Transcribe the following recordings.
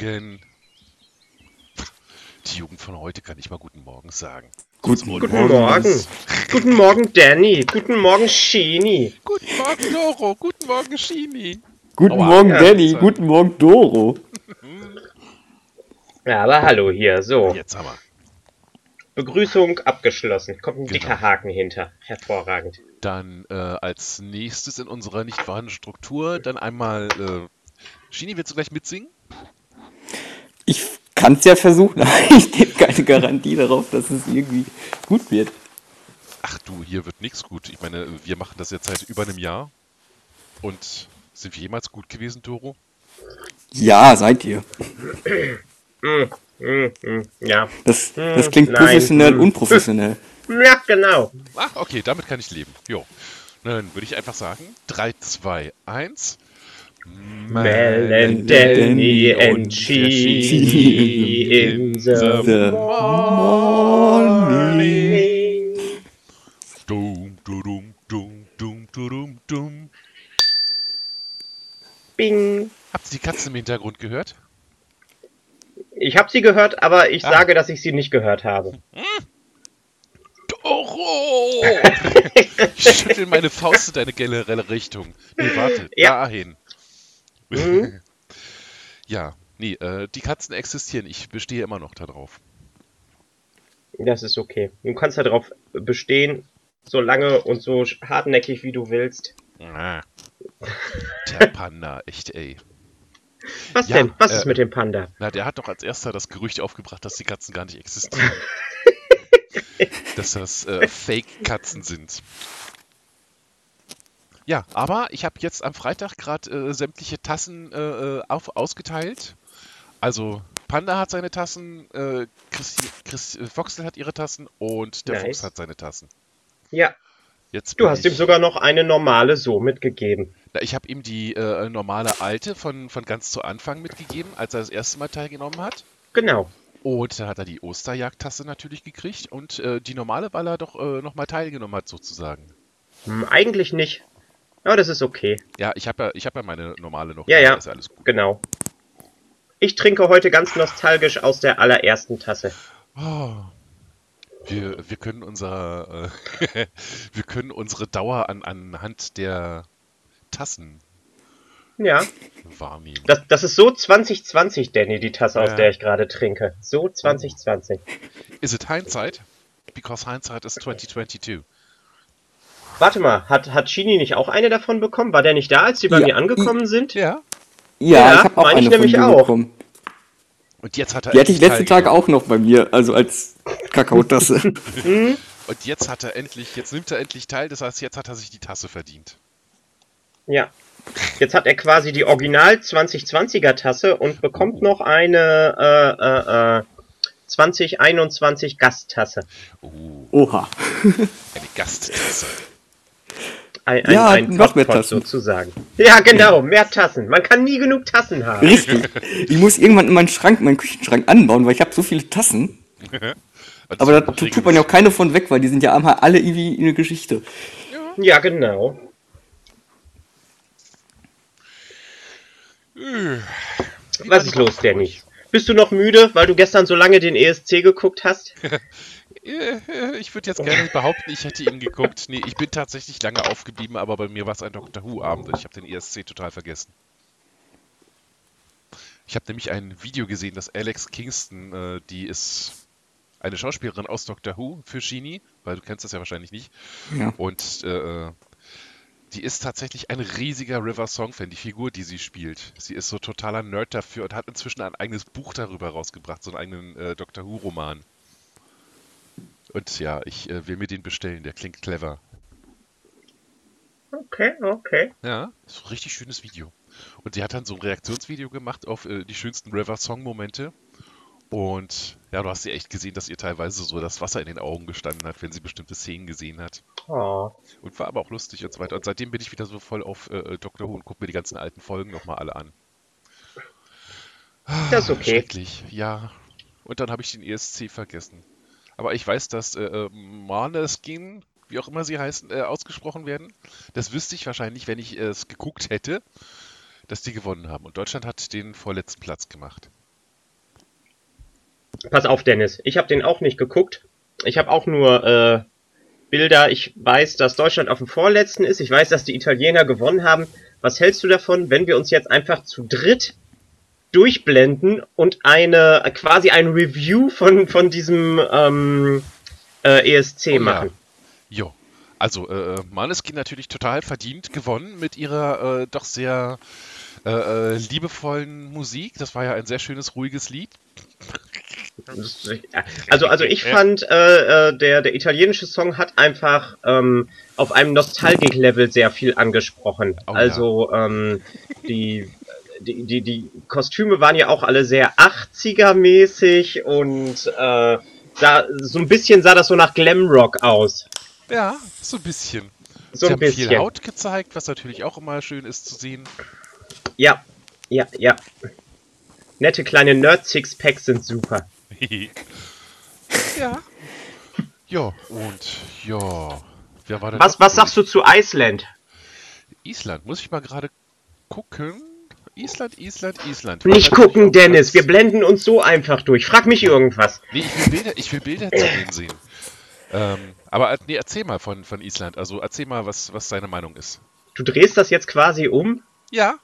Morgen. Die Jugend von heute kann nicht mal Guten Morgen sagen. Guten, Guten Morgen. Guten Morgen, Danny. Guten Morgen, Sheenie. Guten Morgen, Doro. Guten Morgen, Shini. Guten Aua. Morgen, Ja, Danny. Guten Morgen, Doro. Ja, aber hallo hier. So, Jetzt haben wir. Begrüßung abgeschlossen. Kommt ein Genau. dicker Haken hinter. Hervorragend. Dann äh, als nächstes in unserer nicht vorhandenen Struktur dann einmal. Äh, Shini, willst du gleich mitsingen? Ich kann es ja versuchen, aber ich gebe keine Garantie darauf, dass es irgendwie gut wird. Ach du, hier wird nichts gut. Ich meine, wir machen das jetzt seit über einem Jahr. Und sind wir jemals gut gewesen, Doro? Ja, seid ihr. Hm, hm, hm, ja. Das, Hm, das klingt nein. professionell, Hm. unprofessionell. Ja, genau. Ach, okay, damit kann ich leben. Jo. Dann würde ich einfach sagen: 3, 2, 1. Mel and Danny and Sheenie in the The morning. Dum, dum, dum, dum, dum, dum. Bing. Habt ihr die Katze im Hintergrund gehört? Ich habe sie gehört, aber ich Ah. sage, dass ich sie nicht gehört habe. Doro! ich schüttel meine Faust in deine generelle Richtung. Nee, warte, Ja. dahin. Mhm. ja, nee, äh, die Katzen existieren. Ich bestehe immer noch darauf. Das ist okay. Du kannst darauf bestehen, so lange und so hartnäckig wie du willst. Ah. Der Panda, echt ey. Was Ja, denn? Was äh, ist mit dem Panda? Na, der hat doch als erster das Gerücht aufgebracht, dass die Katzen gar nicht existieren. dass das äh, Fake-Katzen sind. Ja, aber ich habe jetzt am Freitag gerade äh, sämtliche Tassen äh, äh, auf, ausgeteilt. Also Panda hat seine Tassen, äh, Christi, Chris, äh, Foxel hat ihre Tassen und der Nice. Fuchs hat seine Tassen. Ja, Jetzt du hast ich, ihm sogar noch eine normale so mitgegeben. Na, Ich habe ihm die äh, normale alte von, von ganz zu Anfang mitgegeben, als er das erste Mal teilgenommen hat. Genau. Und dann hat er die Osterjagdtasse natürlich gekriegt und äh, die normale, weil er doch äh, nochmal teilgenommen hat, sozusagen. Hm, eigentlich nicht. Aber das ist okay. Ja, ich habe ja, ich hab ja meine normale noch. Ja, ja. Ist ja alles gut. Genau. Ich trinke heute ganz nostalgisch aus der allerersten Tasse. Oh. Wir, wir können unser, äh, wir können unsere Dauer an, anhand der Tassen Ja, wahrnehmen. das, das ist so 2020, Danny, die Tasse, aus Ja. der ich gerade trinke. So 2020. Is it hindsight? Because hindsight is 2022. Warte mal, hat, hat Chini nicht auch eine davon bekommen? War der nicht da, als die bei Ja. mir angekommen sind? Ja. Ja, Ja, ich habe auch meine ich eine von nämlich auch. bekommen. Und jetzt hat er Die hatte ich letzten Tag teilgenommen. auch noch bei mir, also als Kakaotasse. Und jetzt hat er endlich, jetzt nimmt er endlich teil, das heißt, jetzt hat er sich die Tasse verdient. Ja. Jetzt hat er quasi die Original 2020er Tasse und bekommt noch eine äh, äh, äh, 2021 Gasttasse. Oh, Oha. eine Gasttasse. Ein, Ja, ein, ein noch mehr Tassen. sozusagen. Ja, genau, mehr Tassen. Man kann nie genug Tassen haben. Richtig. Ich muss irgendwann in meinen Schrank, meinen Küchenschrank anbauen, weil ich habe so viele Tassen. Und Aber da tut man ja auch keine von weg, weil die sind ja einmal alle irgendwie eine Geschichte. Ja, genau. Äh, Was ist los, Danny? Bist du noch müde, weil du gestern so lange den ESC geguckt hast? Ich würde jetzt gerne behaupten, ich hätte ihn geguckt. Nee, ich bin tatsächlich lange aufgeblieben, aber bei mir war es ein Doctor Who-Abend und ich habe den ESC total vergessen. Ich habe nämlich ein Video gesehen, dass Alex Kingston, äh, die ist eine Schauspielerin aus Doctor Who für Shini, weil du kennst das ja wahrscheinlich nicht. Ja. Und äh, die ist tatsächlich ein riesiger River Song-Fan, die Figur, die sie spielt. Sie ist so totaler Nerd dafür und hat inzwischen ein eigenes Buch darüber rausgebracht, so einen eigenen äh, Doctor Who-Roman. Und ja, ich äh, will mir den bestellen, der klingt clever. Okay, okay. Ja, ist ein richtig schönes Video. Und sie hat dann so ein Reaktionsvideo gemacht auf äh, die schönsten River Song-Momente. Und ja, du hast sie echt gesehen, dass ihr teilweise so das Wasser in den Augen gestanden hat, wenn sie bestimmte Szenen gesehen hat. Oh. Und war aber auch lustig und so weiter. Und seitdem bin ich wieder so voll auf äh, Doctor Who und gucke mir die ganzen alten Folgen nochmal alle an. Das ist okay. Schrecklich, ja. Und dann habe ich den ESC vergessen. Aber ich weiß, dass äh, äh, Maneskin, wie auch immer sie heißen, äh, ausgesprochen werden. Das wüsste ich wahrscheinlich, wenn ich es geguckt hätte. dass die gewonnen haben. Und Deutschland hat den vorletzten Platz gemacht. Pass auf, Dennis. Ich habe den auch nicht geguckt. Ich habe auch nur äh, Bilder. Ich weiß, dass Deutschland auf dem vorletzten ist. Ich weiß, dass die Italiener gewonnen haben. Was hältst du davon, wenn wir uns jetzt einfach zu dritt durchblenden und eine quasi ein Review von von diesem ähm, äh, ESC Oh ja. machen? Jo. Also, äh, Maneskin natürlich total verdient gewonnen mit ihrer äh, doch sehr äh, äh, liebevollen Musik. Das war ja ein sehr schönes, ruhiges Lied. Also, also ich Ja. fand, äh, äh, der, der italienische Song hat einfach ähm, auf einem Nostalgik-Level sehr viel angesprochen. Oh ja. also ähm, die, die, die, die Kostüme waren ja auch alle sehr 80er-mäßig und äh, sah, so ein bisschen sah das so nach Glamrock aus. Ja, so ein bisschen. So Sie ein haben viel bisschen. Haut gezeigt, was natürlich auch immer schön ist zu sehen. Ja, ja, ja. Nette kleine Nerd-Sixpacks sind super. ja. Ja, und ja. Wer war denn Was, was sagst du zu Iceland? Island, muss ich mal gerade gucken. Island, Island, Island. Nicht gucken, Dennis. Wir blenden uns so einfach durch. Frag mich irgendwas. Nee, ich will Bilder, ich will Bilder zu denen sehen. Ähm, aber äh, nee, erzähl mal von, von Island. Also erzähl mal, was, was deine Meinung ist. Du drehst das jetzt quasi um. Ja.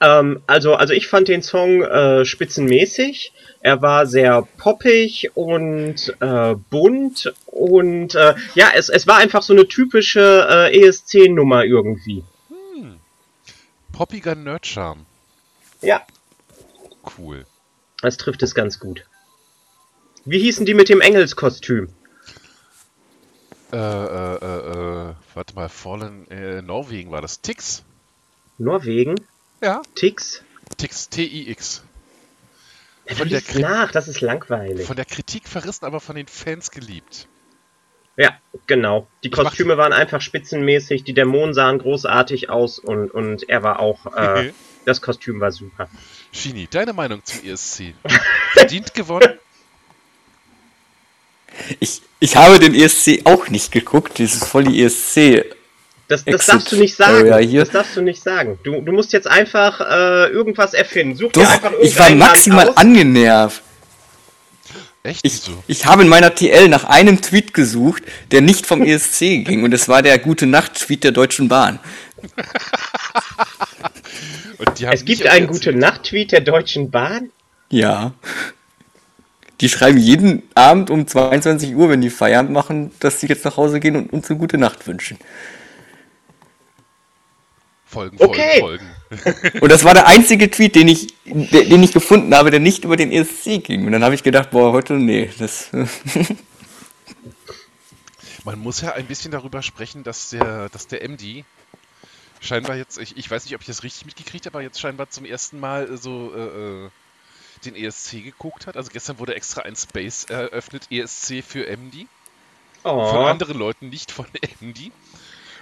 Ähm, also, also ich fand den Song äh, spitzenmäßig. Er war sehr poppig und äh, bunt und äh, ja, es, es war einfach so eine typische äh, ESC-Nummer irgendwie. Poppiger Nerdcharme. Ja, Cool. das trifft es ganz gut. Wie hießen die mit dem Engelskostüm? Äh, äh, äh, äh, warte mal, Fallen, äh, Norwegen war das. Tix? Norwegen? Ja. Tix? Tix, T-I-X. Ja, Von der, nach, das ist langweilig. von der Kritik verrissen, aber von den Fans geliebt. Ja, genau. Die Kostüme waren einfach spitzenmäßig, die Dämonen sahen großartig aus und, und er war auch, äh, das Kostüm war super. Shini, deine Meinung zum ESC? Verdient gewonnen? Ich, ich habe den ESC auch nicht geguckt, dieses voll die E ESC. Das, das darfst du nicht sagen. Das darfst du nicht sagen. Du, du musst jetzt einfach äh, irgendwas erfinden. Such dir Doch, einfach ich war maximal aus. angenervt. Echt? Ich, ich habe in meiner TL nach einem Tweet gesucht, der nicht vom ESC ging. Und es war der Gute Nacht-Tweet der Deutschen Bahn. Und die haben Es gibt einen gute Nacht-Tweet der Deutschen Bahn. Ja. Die schreiben jeden Abend um 22 Uhr, wenn die Feierabend machen, dass sie jetzt nach Hause gehen und uns eine gute Nacht wünschen. Folgen, Folgen, Okay. Folgen. Und das war der einzige Tweet, den ich, de- den ich gefunden habe, der nicht über den ESC ging. Und dann habe ich gedacht, boah, heute, nee, das. Man muss ja ein bisschen darüber sprechen, dass der, dass der MD scheinbar jetzt, ich, ich weiß nicht, ob ich das richtig mitgekriegt habe, aber jetzt scheinbar zum ersten Mal äh, so äh, äh, den ESC geguckt hat. Also gestern wurde extra ein Space eröffnet, ESC für MD. Von Oh. anderen Leuten, nicht von MD.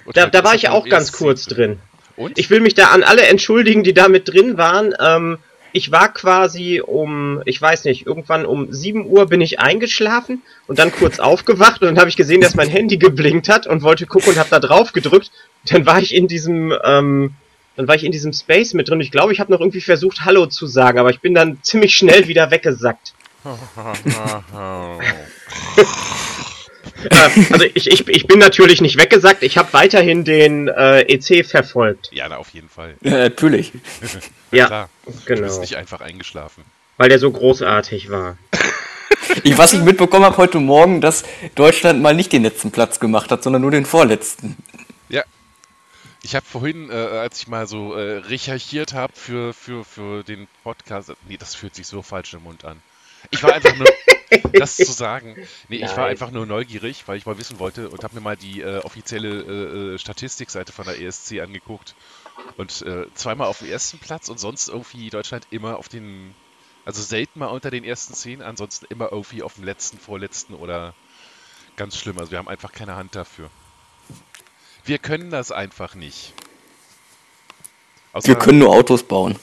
Und Da, heute da war ich auch ganz ESC kurz drin. Und? Ich will mich da an alle entschuldigen, die da mit drin waren. Ähm, ich war quasi um, ich weiß nicht, irgendwann um 7 Uhr bin ich eingeschlafen und dann kurz aufgewacht und dann habe ich gesehen, dass mein Handy geblinkt hat und wollte gucken und habe da drauf gedrückt. Dann war ich in diesem, ähm, dann war ich in diesem Space mit drin. Ich glaube, ich habe noch irgendwie versucht, Hallo zu sagen, aber ich bin dann ziemlich schnell wieder weggesackt. Äh, also ich, ich, ich bin natürlich nicht weggesackt, ich habe weiterhin den äh, EC verfolgt. ja, na, auf jeden Fall. ja, natürlich. Ja, Klar. Du bist genau. nicht einfach eingeschlafen. Weil der so großartig war. Ich, was ich mitbekommen habe heute Morgen, dass Deutschland mal nicht den letzten Platz gemacht hat, sondern nur den vorletzten. Ja. Ich habe vorhin, äh, als ich mal so äh, recherchiert habe für, für, für den Podcast, nee, das fühlt sich so falsch im Mund an. Ich war einfach nur, das zu sagen, nee, ich war Nein. einfach nur neugierig, weil ich mal wissen wollte und habe mir mal die äh, offizielle äh, äh, Statistikseite von der ESC angeguckt. Und äh, zweimal auf dem ersten Platz und sonst irgendwie Deutschland immer auf den, also selten mal unter den ersten zehn, ansonsten immer irgendwie auf dem letzten, vorletzten oder ganz schlimm. Also wir haben einfach keine Hand dafür. Wir können das einfach nicht. Außer, Wir können nur Autos bauen.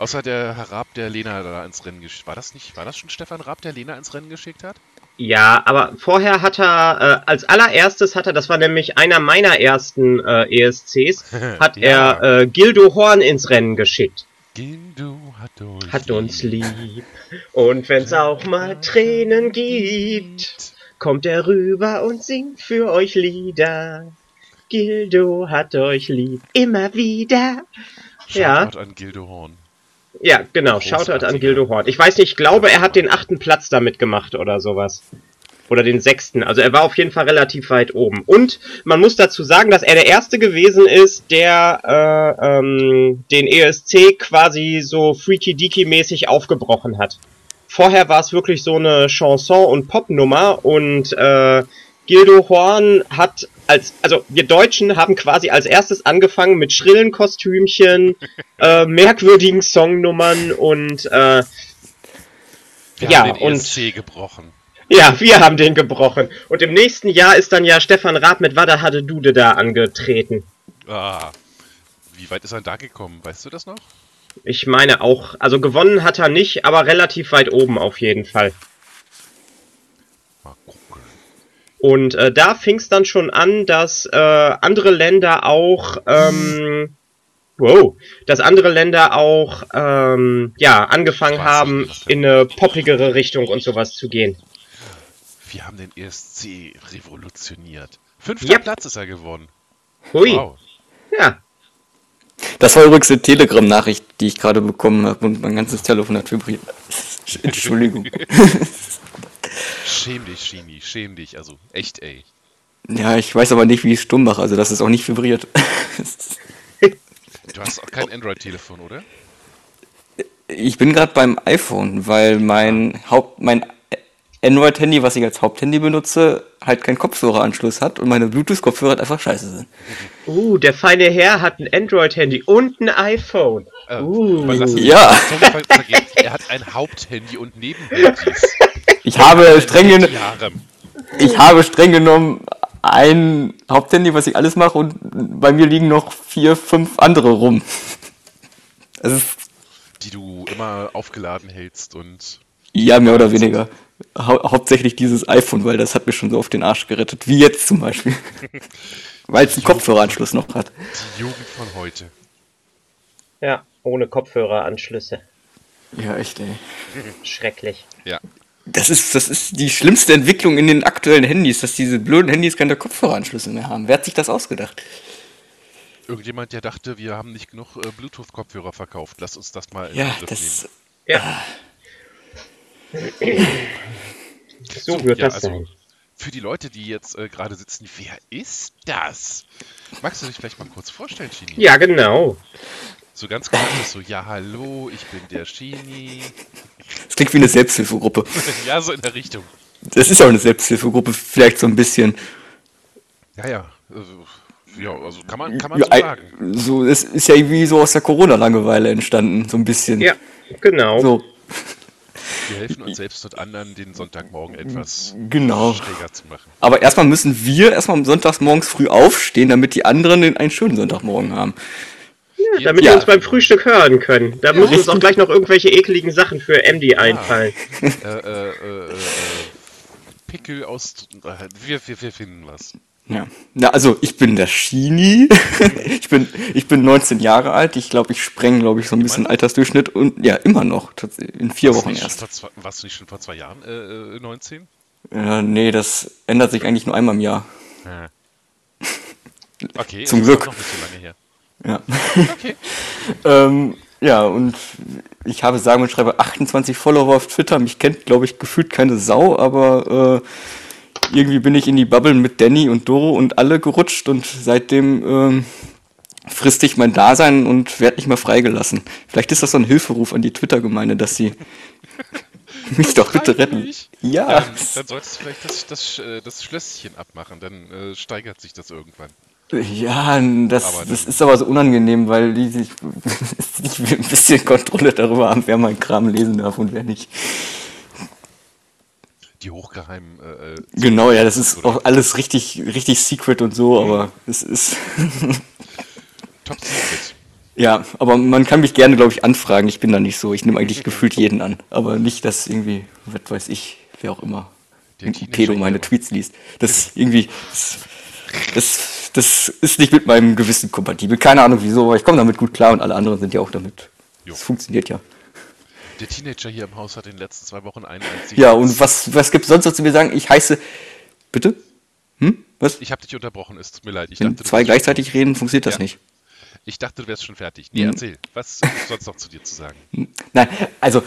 Außer der Herr Raab, der Lena da ins Rennen geschickt War das nicht? War das schon Stefan Raab, der Lena ins Rennen geschickt hat? Ja, aber vorher hat er, äh, als allererstes hat er, das war nämlich einer meiner ersten äh, ESCs, hat Ja. er äh, Gildo Horn ins Rennen geschickt. Gildo hat uns, Hat uns lieb. Und wenn's auch mal Tränen gibt, kommt er rüber und singt für euch Lieder. Gildo hat euch lieb. Immer wieder. Ja. Shoutout an Gildo Horn. Ja, genau. Shoutout an. Gildo Horn. Ich weiß nicht, ich glaube, er hat den achten Platz damit gemacht oder sowas. Oder den sechsten. Also er war auf jeden Fall relativ weit oben. Und man muss dazu sagen, dass er der erste gewesen ist, der äh, ähm, den ESC quasi so freaky deaky mäßig aufgebrochen hat. Vorher war es wirklich so eine Chanson- und Popnummer und äh, Gildo Horn hat als, also wir Deutschen haben quasi als erstes angefangen mit schrillen Kostümchen, äh, merkwürdigen Songnummern und äh, Wir Ja, haben den und- ESC gebrochen. ja, wir haben den gebrochen. Und im nächsten Jahr ist dann ja Stefan Raab mit Wada Hade Dude da angetreten. Ah. Wie weit ist er da gekommen? Weißt du das noch? Ich meine auch, also gewonnen hat er nicht, aber relativ weit oben auf jeden Fall. Und äh, da fing es dann schon an, dass äh, andere Länder auch, ähm, wow, dass andere Länder auch, ähm, ja, angefangen haben, in eine poppigere Richtung und sowas zu gehen. Wir haben den ESC revolutioniert. Fünfter Yep. Platz ist er geworden. Hui, Wow. ja, Das war übrigens eine Telegram-Nachricht, die ich gerade bekommen habe und mein ganzes Telefon hat vibriert. Entschuldigung. Schäm dich, Shini, schäm dich. Also, echt, ey. Ja, ich weiß aber nicht, wie ich es stumm mache, also dass es auch nicht vibriert. Du hast auch kein Android-Telefon, oder? Ich bin gerade beim iPhone, weil mein Haupt, mein Android-Handy, was ich als Haupthandy benutze, halt keinen Kopfhöreranschluss hat und meine Bluetooth-Kopfhörer halt einfach scheiße sind. uh, der feine Herr hat ein Android-Handy und ein iPhone. Äh, Uh. Ja. Er hat ein Haupthandy und Nebenhandys. Ich habe streng, gen Jahre. ich habe streng genommen ein Haupthandy, was ich alles mache und bei mir liegen noch vier, fünf andere rum. Das ist Die du immer aufgeladen hältst und. ja mehr oder weniger. Hau hauptsächlich dieses iPhone, weil das hat mir schon so auf den Arsch gerettet. Wie jetzt zum Beispiel. weil es einen Kopfhöreranschluss noch hat. Die Jugend von heute. Ja, ohne Kopfhöreranschlüsse. Ja, echt, ey. Schrecklich. Ja. Das ist, das ist die schlimmste Entwicklung in den aktuellen Handys, dass diese blöden Handys keine Kopfhöreranschlüsse mehr haben. Wer hat sich das ausgedacht? Irgendjemand, der dachte, wir haben nicht genug äh, Bluetooth-Kopfhörer verkauft. Lass uns das mal in Ja, Angriff das. Ja. So wird ja, das also, sein. Für die Leute, die jetzt äh, gerade sitzen, wer ist das? Magst du dich vielleicht mal kurz vorstellen, Shini? Ja, genau. So ganz klassisch, so, ja, hallo, ich bin der Shini. Das klingt wie eine Selbsthilfegruppe. ja, so in der Richtung. Das ist ja auch eine Selbsthilfegruppe, vielleicht so ein bisschen. Ja, ja. Also, ja, also kann man, kann man Ja, so sagen. so, es ist ja irgendwie so aus der Corona-Langeweile entstanden, so ein bisschen. Ja, genau. So, Wir helfen uns selbst und anderen, den Sonntagmorgen etwas genau. stärker zu machen. Aber erstmal müssen wir erstmal sonntags morgens früh aufstehen, damit die anderen einen schönen Sonntagmorgen haben. Damit Ja. wir uns beim Frühstück hören können. Da müssen uns auch gleich noch irgendwelche ekligen Sachen für MD einfallen. Äh, äh, äh, äh, äh, Pickel aus. Äh, wir, wir, wir finden was. Ja. Na, also ich bin der Shini. ich bin ich bin 19 Jahre alt. Ich glaube, ich spreng, glaube ich, so ein bisschen? Altersdurchschnitt und ja, immer noch. In vier Warst Wochen erst. vor zwei, warst du nicht schon vor zwei Jahren äh, äh, 19? Ja, nee, das ändert sich eigentlich nur einmal im Jahr. Okay, Zum ist Glück. noch nicht so lange her. Ja. Okay. ähm, ja, und ich habe sagen und schreibe 28 Follower auf Twitter. Mich kennt, glaube ich, gefühlt keine Sau, aber äh, irgendwie bin ich in die Bubble mit Danny und Doro und alle gerutscht und seitdem ähm, frisst ich mein Dasein und werde nicht mehr freigelassen. Vielleicht ist das so ein Hilferuf an die Twitter-Gemeinde, dass sie mich doch bitte retten. Ja, Ja, dann, dann solltest du vielleicht das, das, äh, das Schlösschen abmachen, dann äh, steigert sich das irgendwann. Ja, das, Aber das ist aber so unangenehm, weil die sich ich will ein bisschen Kontrolle darüber haben, wer meinen Kram lesen darf und wer nicht. Die hochgeheimen. Äh, äh, Genau, ja, das ist auch alles richtig, richtig secret und so, aber es ist. Top Secret. ja, aber man kann mich gerne, glaube ich, anfragen. Ich bin da nicht so. Ich nehme eigentlich gefühlt jeden an. Aber nicht, dass irgendwie, was weiß ich, wer auch immer. Pedo meine. Tweets liest. Das ist irgendwie, das, das, das ist nicht mit meinem Gewissen kompatibel. Keine Ahnung wieso, aber ich komme damit gut klar und alle anderen sind ja auch damit. Das funktioniert ja. Der Teenager hier im Haus hat in den letzten zwei Wochen einen einzigen. Ja, und was, was gibt's sonst noch zu mir sagen? Ich heiße, bitte? Hm? Was? Ich habe dich unterbrochen, es tut mir leid. Ich Wenn dachte, zwei gleichzeitig reden, funktioniert das Ja. nicht. Schon, ich dachte, du wärst schon fertig. Nee, Mhm. erzähl. Was ist sonst noch zu dir zu sagen? Nein, also,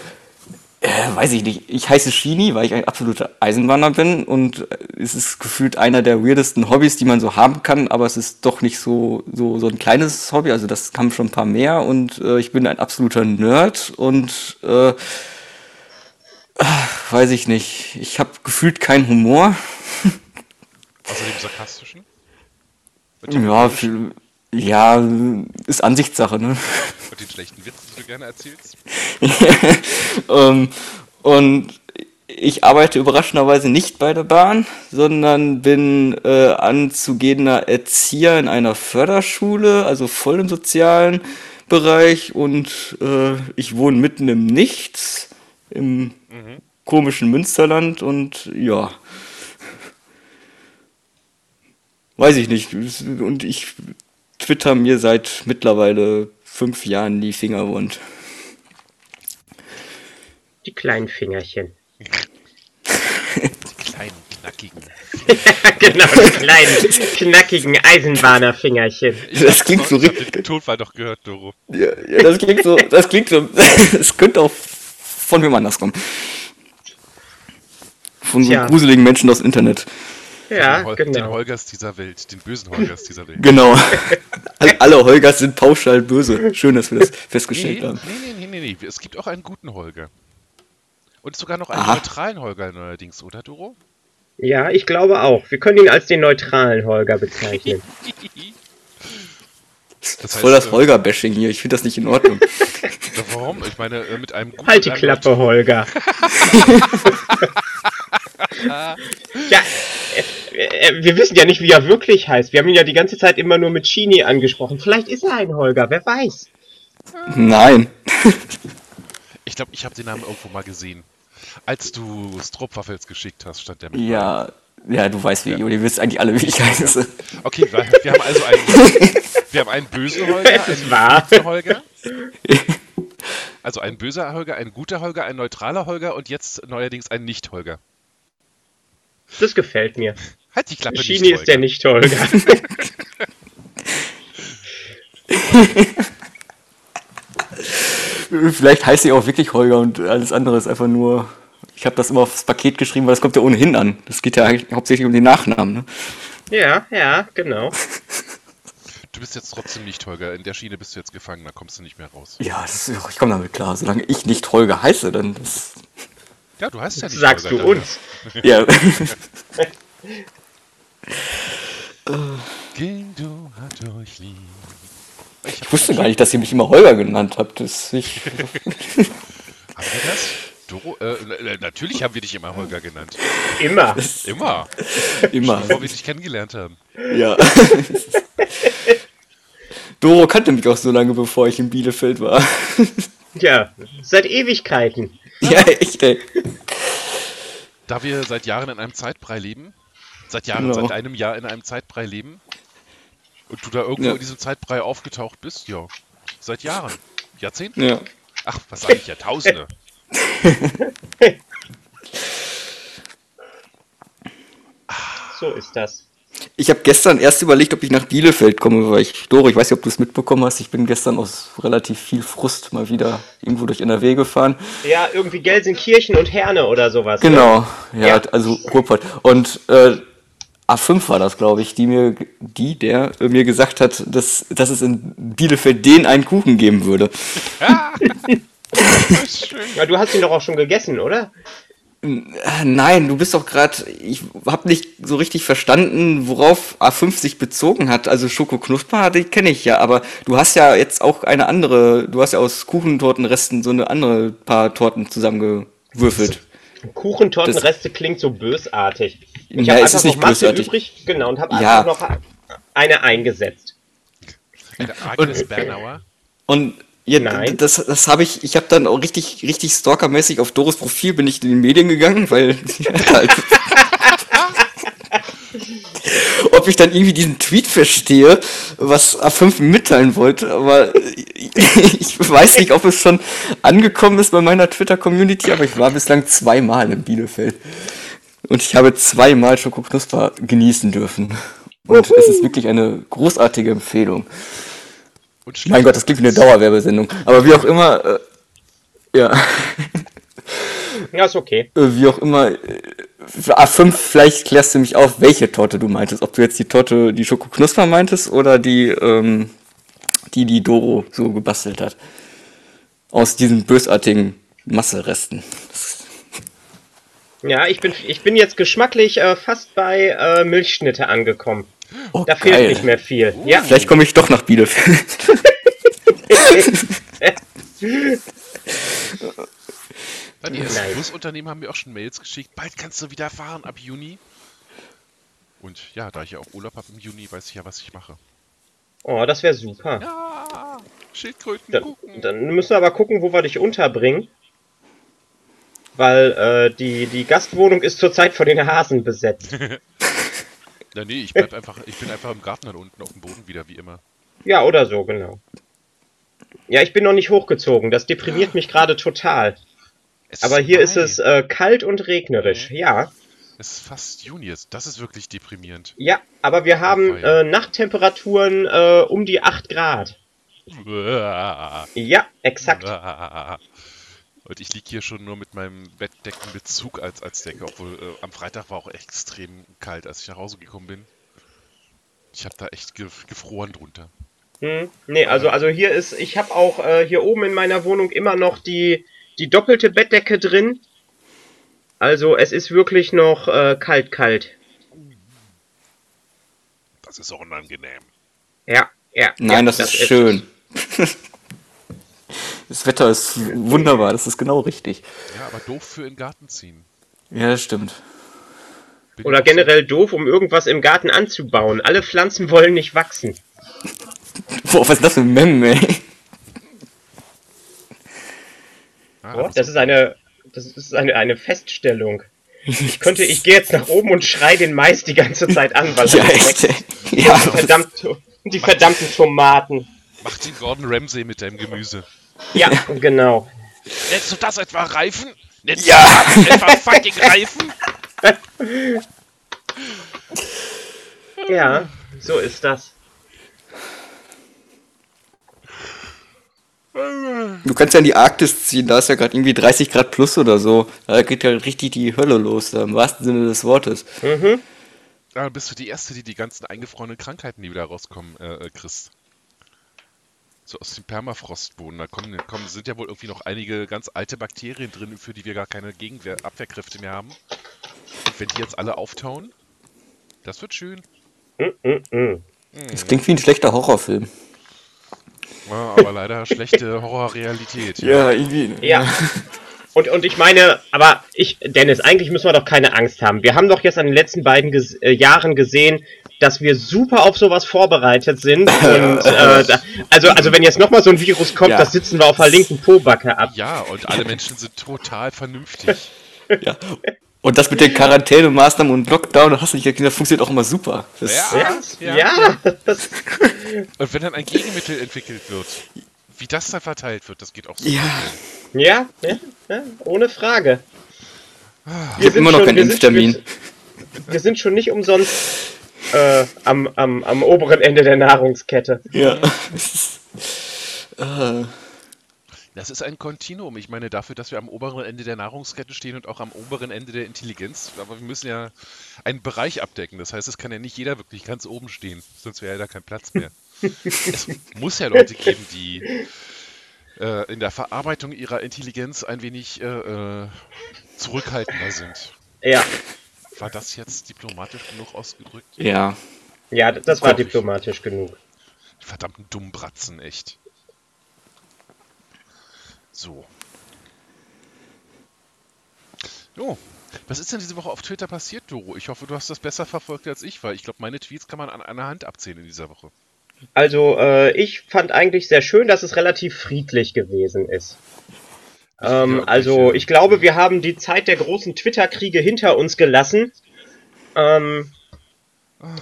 äh, weiß ich nicht. Ich heiße Shini, weil ich ein absoluter Eisenbahner bin und äh, es ist gefühlt einer der weirdesten Hobbys, die man so haben kann, aber es ist doch nicht so, so, so ein kleines Hobby, also das haben schon ein paar mehr und äh, ich bin ein absoluter Nerd und äh, ach, weiß ich nicht. Ich habe gefühlt keinen Humor. Außer dem sarkastischen? Ja, viel, ja, ist Ansichtssache, ne? und den schlechten Witzen, die du gerne erzählst? ähm, und ich arbeite überraschenderweise nicht bei der Bahn, sondern bin äh, anzugehender Erzieher in einer Förderschule, also voll im sozialen Bereich und äh, ich wohne mitten im Nichts, im komischen Münsterland und ja. Weiß ich nicht. Und ich twitter mir seit mittlerweile fünf Jahren die Finger wund. Die kleinen Fingerchen. Die kleinen, knackigen. genau, die kleinen, knackigen Eisenbahnerfingerchen. Das klingt so Ich hab richtig. den Tonfall doch gehört, Doro. Ja, ja, das klingt so, das klingt so, es könnte auch von wem anders kommen. Von so gruseligen Menschen aus dem Internet. Ja, den, Hol den genau. Holgers dieser Welt, den bösen Holgers dieser Welt. Genau. Alle- Holgers sind pauschal böse. Schön, dass wir das Nee, festgestellt nee, haben. nee, nee, nee, nee. Es gibt auch einen guten Holger. Und sogar noch einen Aha. neutralen Holger neuerdings, oder, Doro? Ja, ich glaube auch. Wir können ihn als den neutralen Holger bezeichnen. Das Voll das äh, Holger-Bashing hier. Ich finde das nicht in Ordnung. Warum? Ich meine, äh, mit einem guten Halt die Klappe, Holger. ja, äh, äh, wir wissen ja nicht, wie er wirklich heißt. Wir haben ihn ja die ganze Zeit immer nur mit Chini angesprochen. Vielleicht ist er ein Holger, wer weiß. Nein. Ich glaube, ich habe den Namen irgendwo mal gesehen. Als du Stroopwafels geschickt hast, stand der mit. Ja, ja, du weißt wie, ja. ihr wisst eigentlich alle, wie ich heiße. Okay, wir, wir haben also einen, wir haben einen bösen Holger, einen wahr. guten Holger. Also ein böser Holger, ein guter Holger, ein neutraler Holger und jetzt neuerdings ein Nicht-Holger. Das gefällt mir. Halt die Klappe Chini ist der Nicht-Holger. Nicht-Holger. Vielleicht heißt sie auch wirklich Holger und alles andere ist einfach nur. Ich habe das immer aufs Paket geschrieben, weil das kommt ja ohnehin an. Das geht ja eigentlich hauptsächlich um den Nachnamen. Ne? ja, ja, genau. Du bist jetzt trotzdem Nicht-Holger. In der Schiene bist du jetzt gefangen, da kommst du nicht mehr raus. Ja, das ist, ich komme damit klar. Solange ich nicht Holger heiße, dann ist. Ja, du heißt ja nicht Sagst du uns. Ja. Ging du hat euch lieb. Ich Ich wusste gar nicht, dass ihr mich immer Holger genannt habt. Das ich, Haben wir das? Doro, äh, na- natürlich haben wir dich immer Holger genannt. Immer. Immer. immer. Bevor wir dich kennengelernt haben. Ja. Doro kannte mich auch so lange, bevor ich in Bielefeld war. Ja, seit Ewigkeiten. ja, echt, ey. Da wir seit Jahren in einem Zeitbrei leben, seit Jahren, Genau. seit einem Jahr in einem Zeitbrei leben und du da irgendwo Ja. in diesem Zeitbrei aufgetaucht bist, ja, seit Jahren, Jahrzehnten. Ja. Ach, was sage ich, Jahrtausende. So ist das. Ich habe gestern erst überlegt, ob ich nach Bielefeld komme, weil ich, Doro, ich weiß nicht, ob du es mitbekommen hast, ich bin gestern aus relativ viel Frust mal wieder irgendwo durch NRW gefahren. Ja, irgendwie Gelsenkirchen und Herne oder sowas. ne? Genau, ja, Ja. also Ruhrpott. Und äh, A5 war das, glaube ich, die mir, die, der äh, mir gesagt hat, dass, dass es in Bielefeld den einen Kuchen geben würde. Schön. Ja, du hast ihn doch auch schon gegessen, oder? Nein, du bist doch gerade, ich habe nicht so richtig verstanden, worauf A5 sich bezogen hat. Also Schoko Knusper, die kenne ich ja, aber du hast ja jetzt auch eine andere, du hast ja aus Kuchentortenresten so eine andere paar Torten zusammengewürfelt. Kuchentortenreste klingt so bösartig. Ich Ja, habe es einfach ist noch nicht Masse bösartig. übrig, genau, und habe Ja. einfach noch eine eingesetzt. Eine Agnes Bernauer. Und Ja, Nein. das, das habe ich, ich habe dann auch richtig, richtig stalkermäßig auf Doris Profil bin ich in die Medien gegangen, weil halt ob ich dann irgendwie diesen Tweet verstehe, was A5 mitteilen wollte, aber ich weiß nicht, ob es schon angekommen ist bei meiner Twitter-Community, aber ich war bislang zweimal in Bielefeld. Und ich habe zweimal Schokoknusper genießen dürfen. Und es ist wirklich eine großartige Empfehlung. Mein Gott, das klingt wie eine Dauerwerbesendung. Aber wie auch immer, äh, ja, Ja, ist okay. äh, wie auch immer, äh, für A5, vielleicht klärst du mich auf, welche Torte du meintest. Ob du jetzt die Torte, die Schokoknusper meintest oder die, ähm, die, die Doro so gebastelt hat. Aus diesen bösartigen Masseresten. Ja, ich bin, ich bin jetzt geschmacklich äh, fast bei äh, Milchschnitte angekommen. Oh, Da fehlt nicht mehr viel. Ja, Vielleicht komme ich doch nach Bielefeld. Ja, die ersten. Busunternehmen haben mir auch schon Mails geschickt. Bald kannst du wieder fahren ab Juni. Und ja, da ich ja auch Urlaub habe im Juni, weiß ich ja, was ich mache. oh, das wäre super. Ja, Schildkröten Dann, gucken. dann müssen wir aber gucken, wo wir dich unterbringen. Weil äh, die, die Gastwohnung ist zurzeit von den Hasen besetzt. Ja, nee, ich bleib einfach, ich bin einfach im Garten dann unten auf dem Boden wieder, wie immer. Ja, oder so, genau. Ja, ich bin noch nicht hochgezogen. Das deprimiert mich gerade total. Es Aber hier ist es äh, kalt und regnerisch. Ja, Es ist fast Juni jetzt. Das ist wirklich deprimierend. ja, aber wir haben Feier. äh, Nachttemperaturen äh, um die 8 Grad. Ja, exakt. Und ich liege hier schon nur mit meinem Bettdeckenbezug als, als Decke, obwohl äh, am Freitag war auch extrem kalt, als ich nach Hause gekommen bin. Ich habe da echt ge gefroren drunter. Hm, nee, also, also hier ist, ich habe auch äh, hier oben in meiner Wohnung immer noch die, die doppelte Bettdecke drin. Also es ist wirklich noch äh, kalt, kalt. Das ist auch unangenehm. Ja, ja. Nein, ja, das, ist schön. das Wetter ist wunderbar, das ist genau richtig. Ja, aber doof für in den Garten ziehen. Ja, das stimmt. Bin Oder generell doof, um irgendwas im Garten anzubauen. Alle Pflanzen wollen nicht wachsen. Boah, was ist das für ein Mem, ey? Ah, Oh, das so- ist eine, das ist eine, eine Feststellung. Ich könnte, ich gehe jetzt nach oben und schrei den Mais die ganze Zeit an, weil Ja, er echt, wächst. ey. Ja, Verdammt, die verdammten Tomaten. Mach den Gordon Ramsay mit deinem Gemüse. Ja, genau. Nennst du das etwa Reifen? Nennst Ja. du das etwa fucking Reifen? Ja, so ist das. Du kannst ja in die Arktis ziehen, da ist ja gerade irgendwie 30 Grad plus oder so. Da geht ja richtig die Hölle los, da, im wahrsten Sinne des Wortes. Mhm. Ja, bist du die Erste, die die ganzen eingefrorenen Krankheiten, die wieder rauskommen, äh, äh, kriegst. So aus dem Permafrostboden. Da kommen, kommen, sind ja wohl irgendwie noch einige ganz alte Bakterien drin, für die wir gar keine Gegenwehr Abwehrkräfte mehr haben. Und wenn die jetzt alle auftauen, das wird schön. Das klingt wie ein schlechter Horrorfilm. Ja, aber leider schlechte Horrorrealität. irgendwie. Ja. Und, und ich meine, aber ich, Dennis, eigentlich müssen wir doch keine Angst haben. Wir haben doch jetzt an den letzten beiden ges äh, Jahren gesehen, dass wir super auf sowas vorbereitet sind. Und äh, da, also, also wenn jetzt nochmal so ein Virus kommt, Ja. das sitzen wir auf der linken Pobacke ab. Ja, und alle Menschen sind total vernünftig. Ja. Und das mit den Quarantänemaßnahmen und Lockdown, das, hast du nicht, das funktioniert auch immer super. Das, Ja. Ja, ja. Und wenn dann ein Gegenmittel entwickelt wird, wie das dann verteilt wird, das geht auch so. ja. ja, ja, ja, ohne Frage. Ich habe immer noch keinen wir sind- Impftermin. Wir, wir sind schon nicht umsonst äh, am, am, am oberen Ende der Nahrungskette. Ja. äh, Das ist ein Kontinuum. Ich meine, dafür, dass wir am oberen Ende der Nahrungskette stehen und auch am oberen Ende der Intelligenz, aber wir müssen ja einen Bereich abdecken. Das heißt, es kann ja nicht jeder wirklich ganz oben stehen, sonst wäre ja da kein Platz mehr. es muss ja Leute geben, die äh, in der Verarbeitung ihrer Intelligenz ein wenig äh, äh, zurückhaltender sind. Ja, War das jetzt diplomatisch genug ausgedrückt? ja. ja, das war diplomatisch genug. Die verdammten Dummbratzen, echt. So. Jo, was ist denn diese Woche auf Twitter passiert, Doro? Ich hoffe, du hast das besser verfolgt als ich, weil ich glaube, meine Tweets kann man an einer Hand abzählen in dieser Woche. Also, äh, ich fand eigentlich sehr schön, dass es relativ friedlich gewesen ist. Ähm, also, ich, glaube, wir haben die Zeit der großen Twitter-Kriege hinter uns gelassen. Ähm,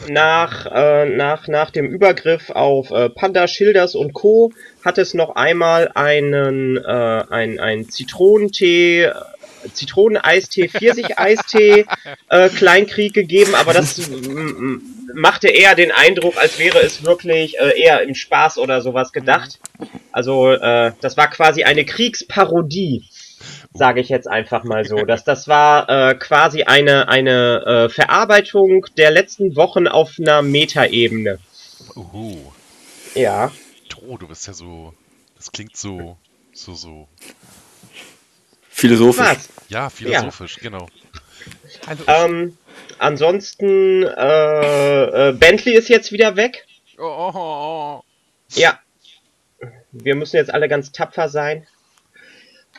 nach, äh, nach, nach dem Übergriff auf äh, Panda, Schilders und Co. hat es noch einmal einen, äh, ein, ein Zitronentee, Zitroneneistee, Pfirsicheistee äh, Kleinkrieg gegeben, aber das m- m- machte eher den Eindruck, als wäre es wirklich äh, eher im Spaß oder sowas gedacht. Also äh, das war quasi eine Kriegsparodie, sage ich jetzt einfach mal so. Das, das war äh, quasi eine, eine äh, Verarbeitung der letzten Wochen auf einer Metaebene. Uhu. Ja. Oh, du bist ja so. Das klingt so. So, so. Philosophisch. Was? Ja, philosophisch, genau. Hallo. Ähm, ansonsten, äh, äh, Bentley ist jetzt wieder weg. oh, oh, oh. Ja. Wir müssen jetzt alle ganz tapfer sein.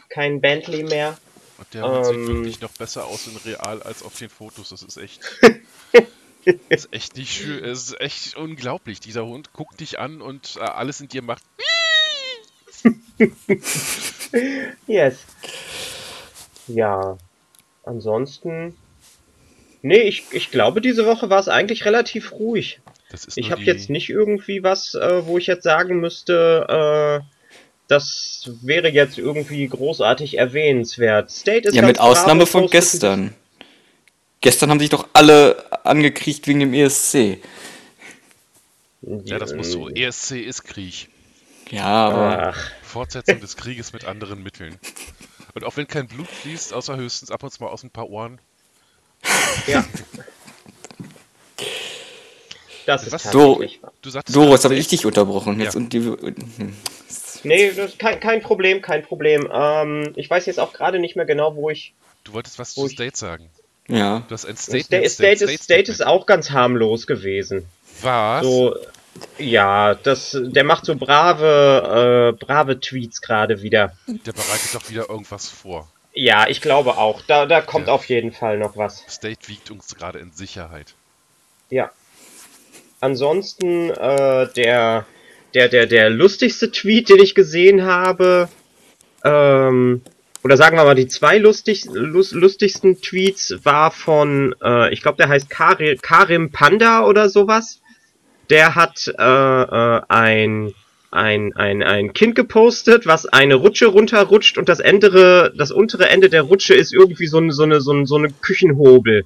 Kein Bentley mehr. Und der Hund sieht Ähm. wirklich noch besser aus in real als auf den Fotos. Das ist echt. das ist echt nicht schön. Es ist echt unglaublich. Dieser Hund guckt dich an und äh, alles in dir macht. Yes. Ja. Ansonsten. Nee, ich, ich glaube, diese Woche war es eigentlich relativ ruhig. Das ist Ich habe die- jetzt nicht irgendwie was, äh, wo ich jetzt sagen müsste, äh, das wäre jetzt irgendwie großartig erwähnenswert. State ist Ja, mit Ausnahme von gestern. Gestern haben sich doch alle angekriegt wegen dem ESC. Ja, das muss so. ESC ist Krieg. Ja, aber Ach, Fortsetzung des Krieges mit anderen Mitteln. Und auch wenn kein Blut fließt, außer höchstens ab und zu mal aus ein paar Ohren. ja. Das ist Was? tatsächlich wahr. Du sagtest Doro, gerade, jetzt habe ich dich unterbrochen. Jetzt Ja. und die, hm. Nee, das ist kein, kein Problem, kein Problem. Ähm, ich weiß jetzt auch gerade nicht mehr genau, wo ich. Du wolltest was zu ich- State sagen. Ja. Du hast ein State, Statement. State, ist, State ist auch ganz harmlos gewesen. Was? So, ja, das, der macht so brave, äh, brave Tweets gerade wieder. Der bereitet doch wieder irgendwas vor. Ja, ich glaube auch. Da, da kommt Ja. auf jeden Fall noch was. State wiegt uns gerade in Sicherheit. Ja. Ansonsten, äh, der, der, der, der lustigste Tweet, den ich gesehen habe, ähm, oder sagen wir mal, die zwei lustig, lus, lustigsten Tweets war von, äh, ich glaube, der heißt Kari, Karim Panda oder sowas. Der hat äh, äh, ein, ein, ein, ein Kind gepostet, was eine Rutsche runterrutscht und das andere, das untere Ende der Rutsche ist irgendwie so, eine so, eine, so, eine, so eine Küchenhobel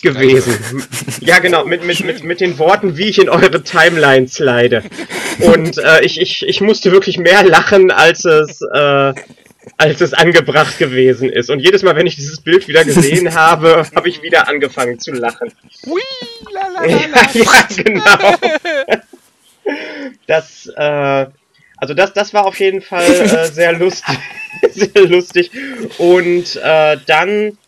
gewesen. Ja, genau, mit, mit, mit, mit den Worten, wie ich in eure Timeline slide. Und äh, ich, ich, ich musste wirklich mehr lachen, als es, äh, als es angebracht gewesen ist. Und jedes Mal, wenn ich dieses Bild wieder gesehen habe, habe ich wieder angefangen zu lachen. Hui, la, Ja, ja genau. Das, äh, also das, das war auf jeden Fall äh, sehr lustig, sehr lustig. Und äh, dann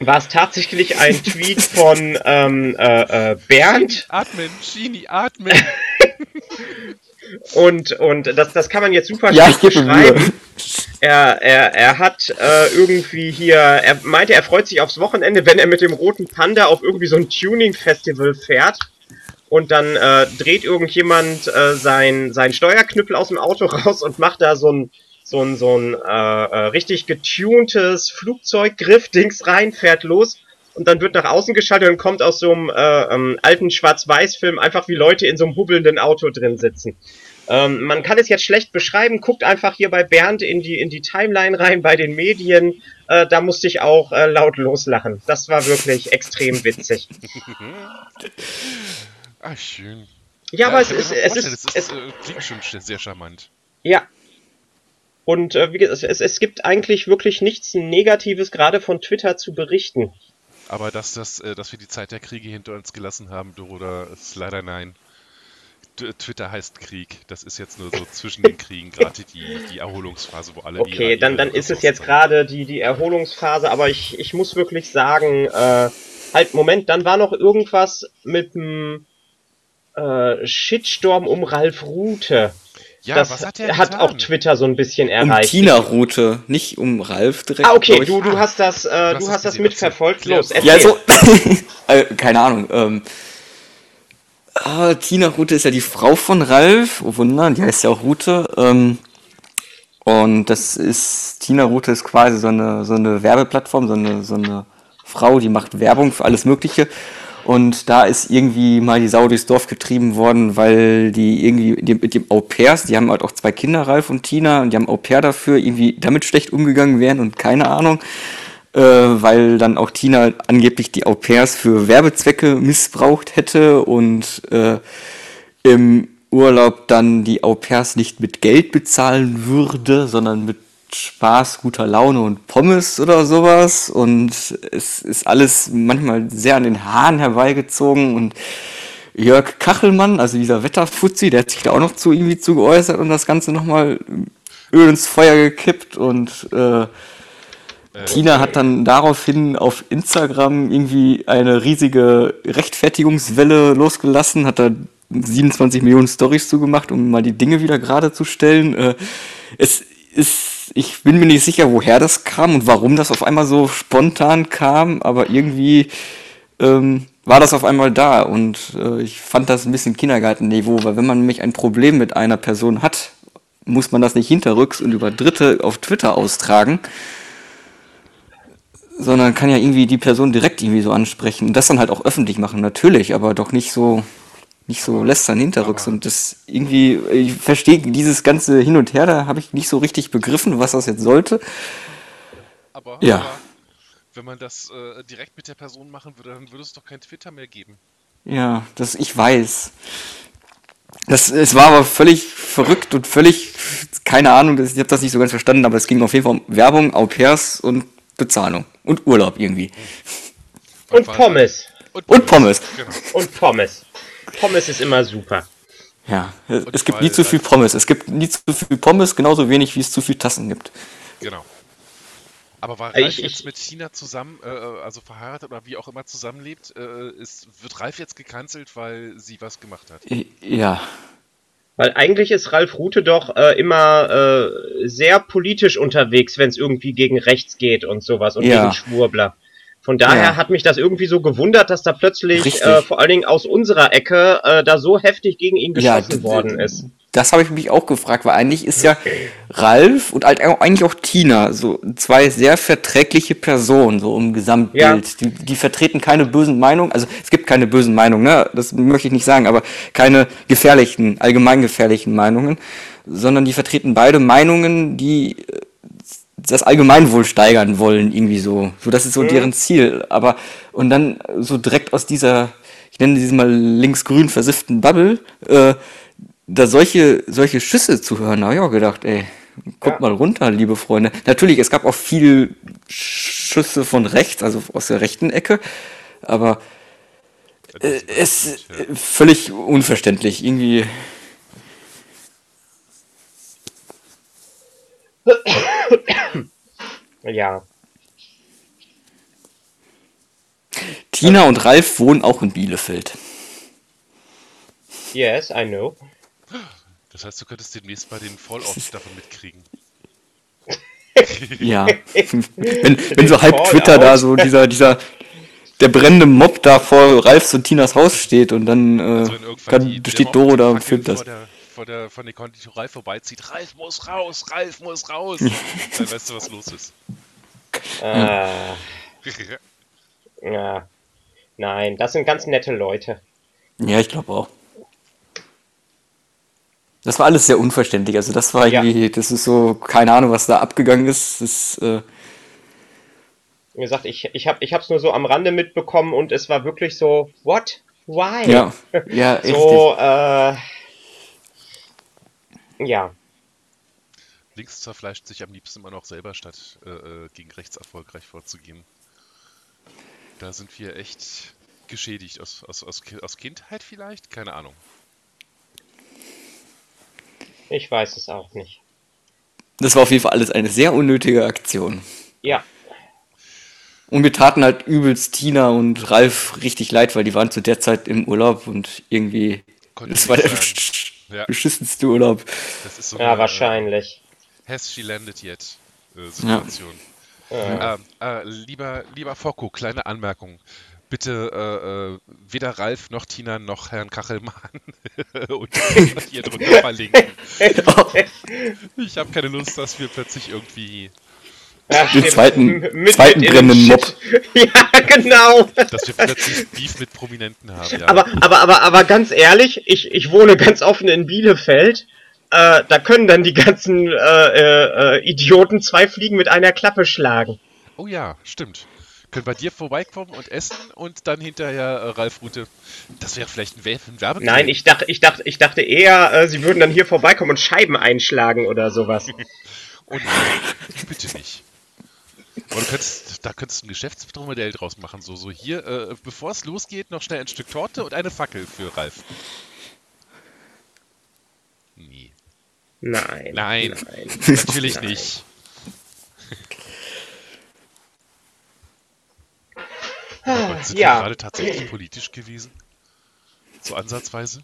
war es tatsächlich ein Tweet von ähm, äh, äh, Bernd Atmen, Genie, atmen. und und das, das kann man jetzt super Ja, schlecht beschreiben. Er, er, er hat äh, irgendwie hier, er meinte, er freut sich aufs Wochenende, wenn er mit dem roten Panda auf irgendwie so ein Tuning-Festival fährt. Und dann äh, dreht irgendjemand äh, sein, sein Steuerknüppel aus dem Auto raus und macht da so ein, so ein, so ein äh, äh, richtig getuntes Flugzeuggriff-Dings rein, fährt los. Und dann wird nach außen geschaltet und kommt aus so einem äh, ähm, alten Schwarz-Weiß-Film einfach wie Leute in so einem hubbelnden Auto drin sitzen. Ähm, man kann es jetzt schlecht beschreiben. Guckt einfach hier bei Bernd in die, in die Timeline rein, bei den Medien. Äh, da musste ich auch äh, laut loslachen. Das war wirklich extrem witzig. Ah, schön. Ja, aber es ist, es ist, es es, ist, äh, klingt schon sch- sehr charmant. ja. Und äh, wie gesagt, es, es gibt eigentlich wirklich nichts Negatives gerade von Twitter zu berichten. Aber dass, das, äh, dass wir die Zeit der Kriege hinter uns gelassen haben, Doroda, ist leider nein. Twitter heißt Krieg. Das ist jetzt nur so zwischen den Kriegen, gerade die, die Erholungsphase, wo alle Okay, ihre- dann, dann ist es jetzt gerade die, die Erholungsphase, aber ich, ich muss wirklich sagen, äh, halt, Moment, dann war noch irgendwas mit dem äh, Shitstorm um Ralf Rute. Ja, das was hat er hat getan? auch Twitter so ein bisschen Um erreicht. Tina-Route, nicht um Ralf direkt. Ah, okay, du, du hast das, äh, hast du das hast das mitverfolgt. erzähl. Los, Klär. Ja, erzähl. so. äh, keine Ahnung. Ähm, Ah, Tina Rute ist ja die Frau von Ralf. Oh Wunder, die heißt ja auch Rute. Ähm, und das ist, Tina Rute ist quasi so eine, so eine Werbeplattform, so eine, so eine Frau, die macht Werbung für alles Mögliche. Und da ist irgendwie mal die Sau durchs Dorf getrieben worden, weil die irgendwie die, mit dem Au pairs, die haben halt auch zwei Kinder, Ralf und Tina, und die haben Au pair dafür, irgendwie damit schlecht umgegangen wären und keine Ahnung, äh, weil dann auch Tina angeblich die Au pairs für Werbezwecke missbraucht hätte und äh, im Urlaub dann die Au pairs nicht mit Geld bezahlen würde, sondern mit Spaß, guter Laune und Pommes oder sowas. Und es ist alles manchmal sehr an den Haaren herbeigezogen. Und Jörg Kachelmann, also dieser Wetterfuzzi, der hat sich da auch noch zu irgendwie zu geäußert und das Ganze nochmal Öl ins Feuer gekippt. Und äh, Tina hat dann daraufhin auf Instagram irgendwie eine riesige Rechtfertigungswelle losgelassen, hat da 27 Millionen Stories zugemacht, um mal die Dinge wieder gerade zu stellen. Äh, es ist, ich bin mir nicht sicher, woher das kam und warum das auf einmal so spontan kam, aber irgendwie ähm, war das auf einmal da und äh, ich fand das ein bisschen Kindergartenniveau, weil wenn man nämlich ein Problem mit einer Person hat, muss man das nicht hinterrücks und über Dritte auf Twitter austragen, sondern kann ja irgendwie die Person direkt irgendwie so ansprechen und das dann halt auch öffentlich machen, natürlich, aber doch nicht so nicht so lästern hinterrücks. Und das irgendwie, ich verstehe dieses ganze Hin und Her, da habe ich nicht so richtig begriffen, was das jetzt sollte. Aber, Ja. aber wenn man das äh, direkt mit der Person machen würde, dann würde es doch kein Twitter mehr geben. Ja, das, ich weiß. Das, es war aber völlig verrückt und völlig, keine Ahnung, das, ich habe das nicht so ganz verstanden, aber es ging auf jeden Fall um Werbung, Au pairs und Bezahlung und Urlaub irgendwie. Und war- Pommes. Und Pommes. Genau. Und Pommes. Pommes ist immer super. Ja, es Und gibt weil- nie zu viel Pommes. Es gibt nie zu viel Pommes, genauso wenig wie es zu viel Tassen gibt. Genau. Aber war Ich- Ralf ich- jetzt mit Tina zusammen, äh, also verheiratet oder wie auch immer zusammenlebt, äh, ist, wird Ralf jetzt gecancelt, weil sie was gemacht hat? Ja, Weil eigentlich ist Ralf Rute doch äh, immer äh, sehr politisch unterwegs, wenn es irgendwie gegen rechts geht und sowas und Ja. gegen Schwurbler. Von daher Ja. hat mich das irgendwie so gewundert, dass da plötzlich äh, vor allen Dingen aus unserer Ecke äh, da so heftig gegen ihn Ja, geschossen d- worden ist. Das habe ich mich auch gefragt, weil eigentlich ist ja Ralf und halt eigentlich auch Tina so zwei sehr verträgliche Personen, so im Gesamtbild. Ja. Die, die vertreten keine bösen Meinungen, also es gibt keine bösen Meinungen, ne? das möchte ich nicht sagen, aber keine gefährlichen, allgemein gefährlichen Meinungen, sondern die vertreten beide Meinungen, die äh, das Allgemeinwohl steigern wollen, irgendwie so. So, das ist so deren Ziel. Aber, und dann so direkt aus dieser, ich nenne diese mal linksgrün versifften Bubble, äh, da solche, solche Schüsse zu hören, habe ich auch gedacht, ey, kommt Ja. mal runter, liebe Freunde. Natürlich, es gab auch viel Schüsse von rechts, also aus der rechten Ecke, aber äh, es äh, völlig unverständlich. Irgendwie, Ja. Tina und Ralf wohnen auch in Bielefeld. Yes, I know. Das heißt, du könntest demnächst mal den Fallout davon mitkriegen. Ja. wenn, wenn so halb Fallout. Twitter da so dieser, dieser, der brennende Mob da vor Ralfs und Tinas Haus steht und dann äh, Also kann, steht Doro da und filmt das. Vor der, vor der, von der Konditorei vorbeizieht, Ralf muss raus, Ralf muss raus. Dann weißt du, was los ist. Äh, ja. Nein, das sind ganz nette Leute. Ja, ich glaube auch. Das war alles sehr unverständlich. Also das war Ja. irgendwie, das ist so, keine Ahnung, was da abgegangen ist. Das, äh, Wie gesagt, ich, ich habe ich hab's nur so am Rande mitbekommen und es war wirklich so, what? Why? ja, ja, richtig. So, äh, ja. Links zerfleischt sich am liebsten immer noch selber, statt äh, äh, gegen rechts erfolgreich vorzugehen. Da sind wir echt geschädigt. Aus, aus, aus, aus Kindheit vielleicht? Keine Ahnung. Ich weiß es auch nicht. Das war auf jeden Fall alles eine sehr unnötige Aktion. Ja. Und wir taten halt übelst Tina und Ralf richtig leid, weil die waren zu der Zeit im Urlaub und irgendwie, Konnte das war der Ja. beschissenste Urlaub. Das ist so Ja, eine, wahrscheinlich. Äh, has she landed yet? Äh, Situation. Ja. Ähm, äh, lieber, lieber Fokko, kleine Anmerkung. bitte äh, äh, weder Ralf noch Tina noch Herrn Kachelmann und hier drunter verlinken. Ich habe keine Lust, dass wir plötzlich irgendwie, Ja, Den stimmt. zweiten- mit- zweiten mit brennenden den Mob. Shit. Ja, genau. dass wir plötzlich Beef mit Prominenten haben. Ja. Aber, aber, aber, aber ganz ehrlich, ich, ich wohne ganz offen in Bielefeld. Äh, da können dann die ganzen äh, äh, Idioten zwei Fliegen mit einer Klappe schlagen. Oh ja, stimmt. Können bei dir vorbeikommen und essen und dann hinterher äh, Ralf Rute. Das wäre vielleicht ein, Werbe ein Werbeclip. Nein, ich dachte, ich dachte, ich dachte eher, äh, sie würden dann hier vorbeikommen und Scheiben einschlagen oder sowas. Oh nein, bitte nicht. Aber du könntest, da könntest du ein Geschäftsmodell draus machen. So, so hier, äh, bevor es losgeht, noch schnell ein Stück Torte und eine Fackel für Ralf. Nee, Nein. Nein. Nein. natürlich Nein. nicht. Aber sind wir Ja. gerade tatsächlich politisch gewesen? So ansatzweise?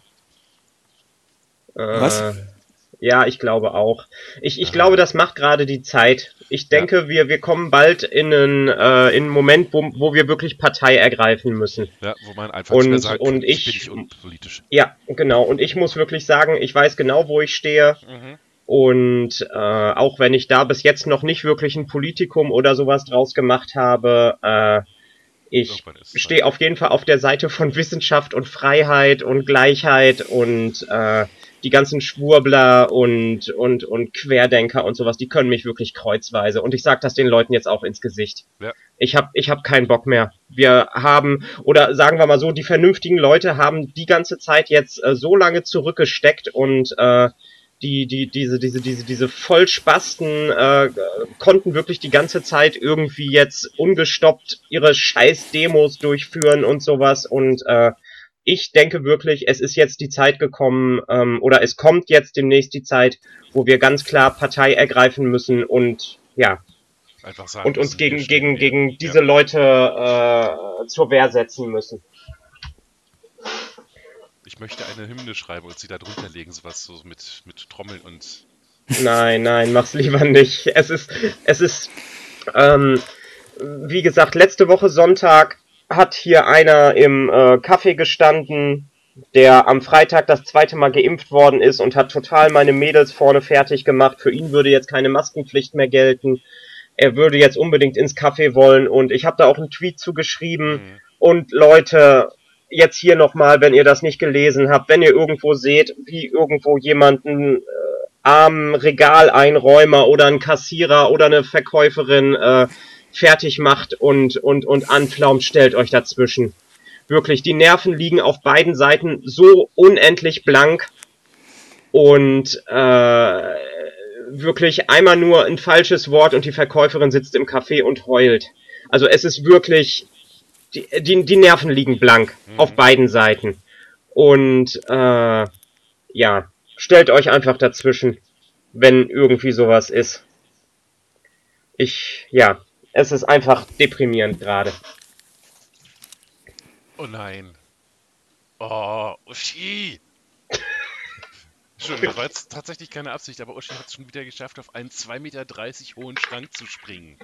Was? Ja, ich glaube auch. Ich, ich Aha. glaube, das macht gerade die Zeit. Ich denke, wir, wir kommen bald in einen, äh, in einen Moment, wo, wo wir wirklich Partei ergreifen müssen. Ja, wo man einfach Und- sagt, und ich, ich- bin nicht unpolitisch. Ja, genau. Und ich muss wirklich sagen, ich weiß genau, wo ich stehe. Mhm. Und äh, auch wenn ich da bis jetzt noch nicht wirklich ein Politikum oder sowas draus gemacht habe, äh, ich stehe auf jeden Fall auf der Seite von Wissenschaft und Freiheit und Gleichheit und äh, die ganzen Schwurbler und, und, und Querdenker und sowas, die können mich wirklich kreuzweise. Und ich sage das den Leuten jetzt auch ins Gesicht. Ja. Ich habe ich hab keinen Bock mehr. Wir haben, oder sagen wir mal so, die vernünftigen Leute haben die ganze Zeit jetzt äh, so lange zurückgesteckt und äh, die, die, diese, diese, diese, diese Vollspasten äh, konnten wirklich die ganze Zeit irgendwie jetzt ungestoppt ihre scheiß Demos durchführen und sowas und äh, ich denke wirklich, es ist jetzt die Zeit gekommen, ähm, oder es kommt jetzt demnächst die Zeit, wo wir ganz klar Partei ergreifen müssen und ja, Einfach sagen und uns gegen, gegen, gegen diese Leute äh, zur Wehr setzen müssen. Ich möchte eine Hymne schreiben und sie da drunter legen, sowas so mit, mit Trommeln und. Nein, nein, mach's lieber nicht. Es ist, es ist, ähm, wie gesagt, letzte Woche Sonntag hat hier einer im äh, Café gestanden, der am Freitag das zweite Mal geimpft worden ist und hat total meine Mädels vorne fertig gemacht. Für ihn würde jetzt keine Maskenpflicht mehr gelten. Er würde jetzt unbedingt ins Café wollen und ich habe da auch einen Tweet zugeschrieben. Mhm. Und Leute, jetzt hier nochmal, wenn ihr das nicht gelesen habt, wenn ihr irgendwo seht, wie irgendwo jemanden äh, armen Regaleinräumer oder ein Kassierer oder eine Verkäuferin äh, fertig macht und, und, und anflaumt, stellt euch dazwischen. Wirklich, die Nerven liegen auf beiden Seiten so unendlich blank und äh, wirklich einmal nur ein falsches Wort und die Verkäuferin sitzt im Café und heult. Also es ist wirklich, die, die, die Nerven liegen blank Mhm. auf beiden Seiten. Und äh, ja, stellt euch einfach dazwischen, wenn irgendwie sowas ist. Ich, ja, es ist einfach deprimierend gerade. Oh nein. Oh, Uschi! Entschuldigung, das war jetzt tatsächlich keine Absicht, aber Uschi hat es schon wieder geschafft, auf einen 2,30 Meter hohen Schrank zu springen.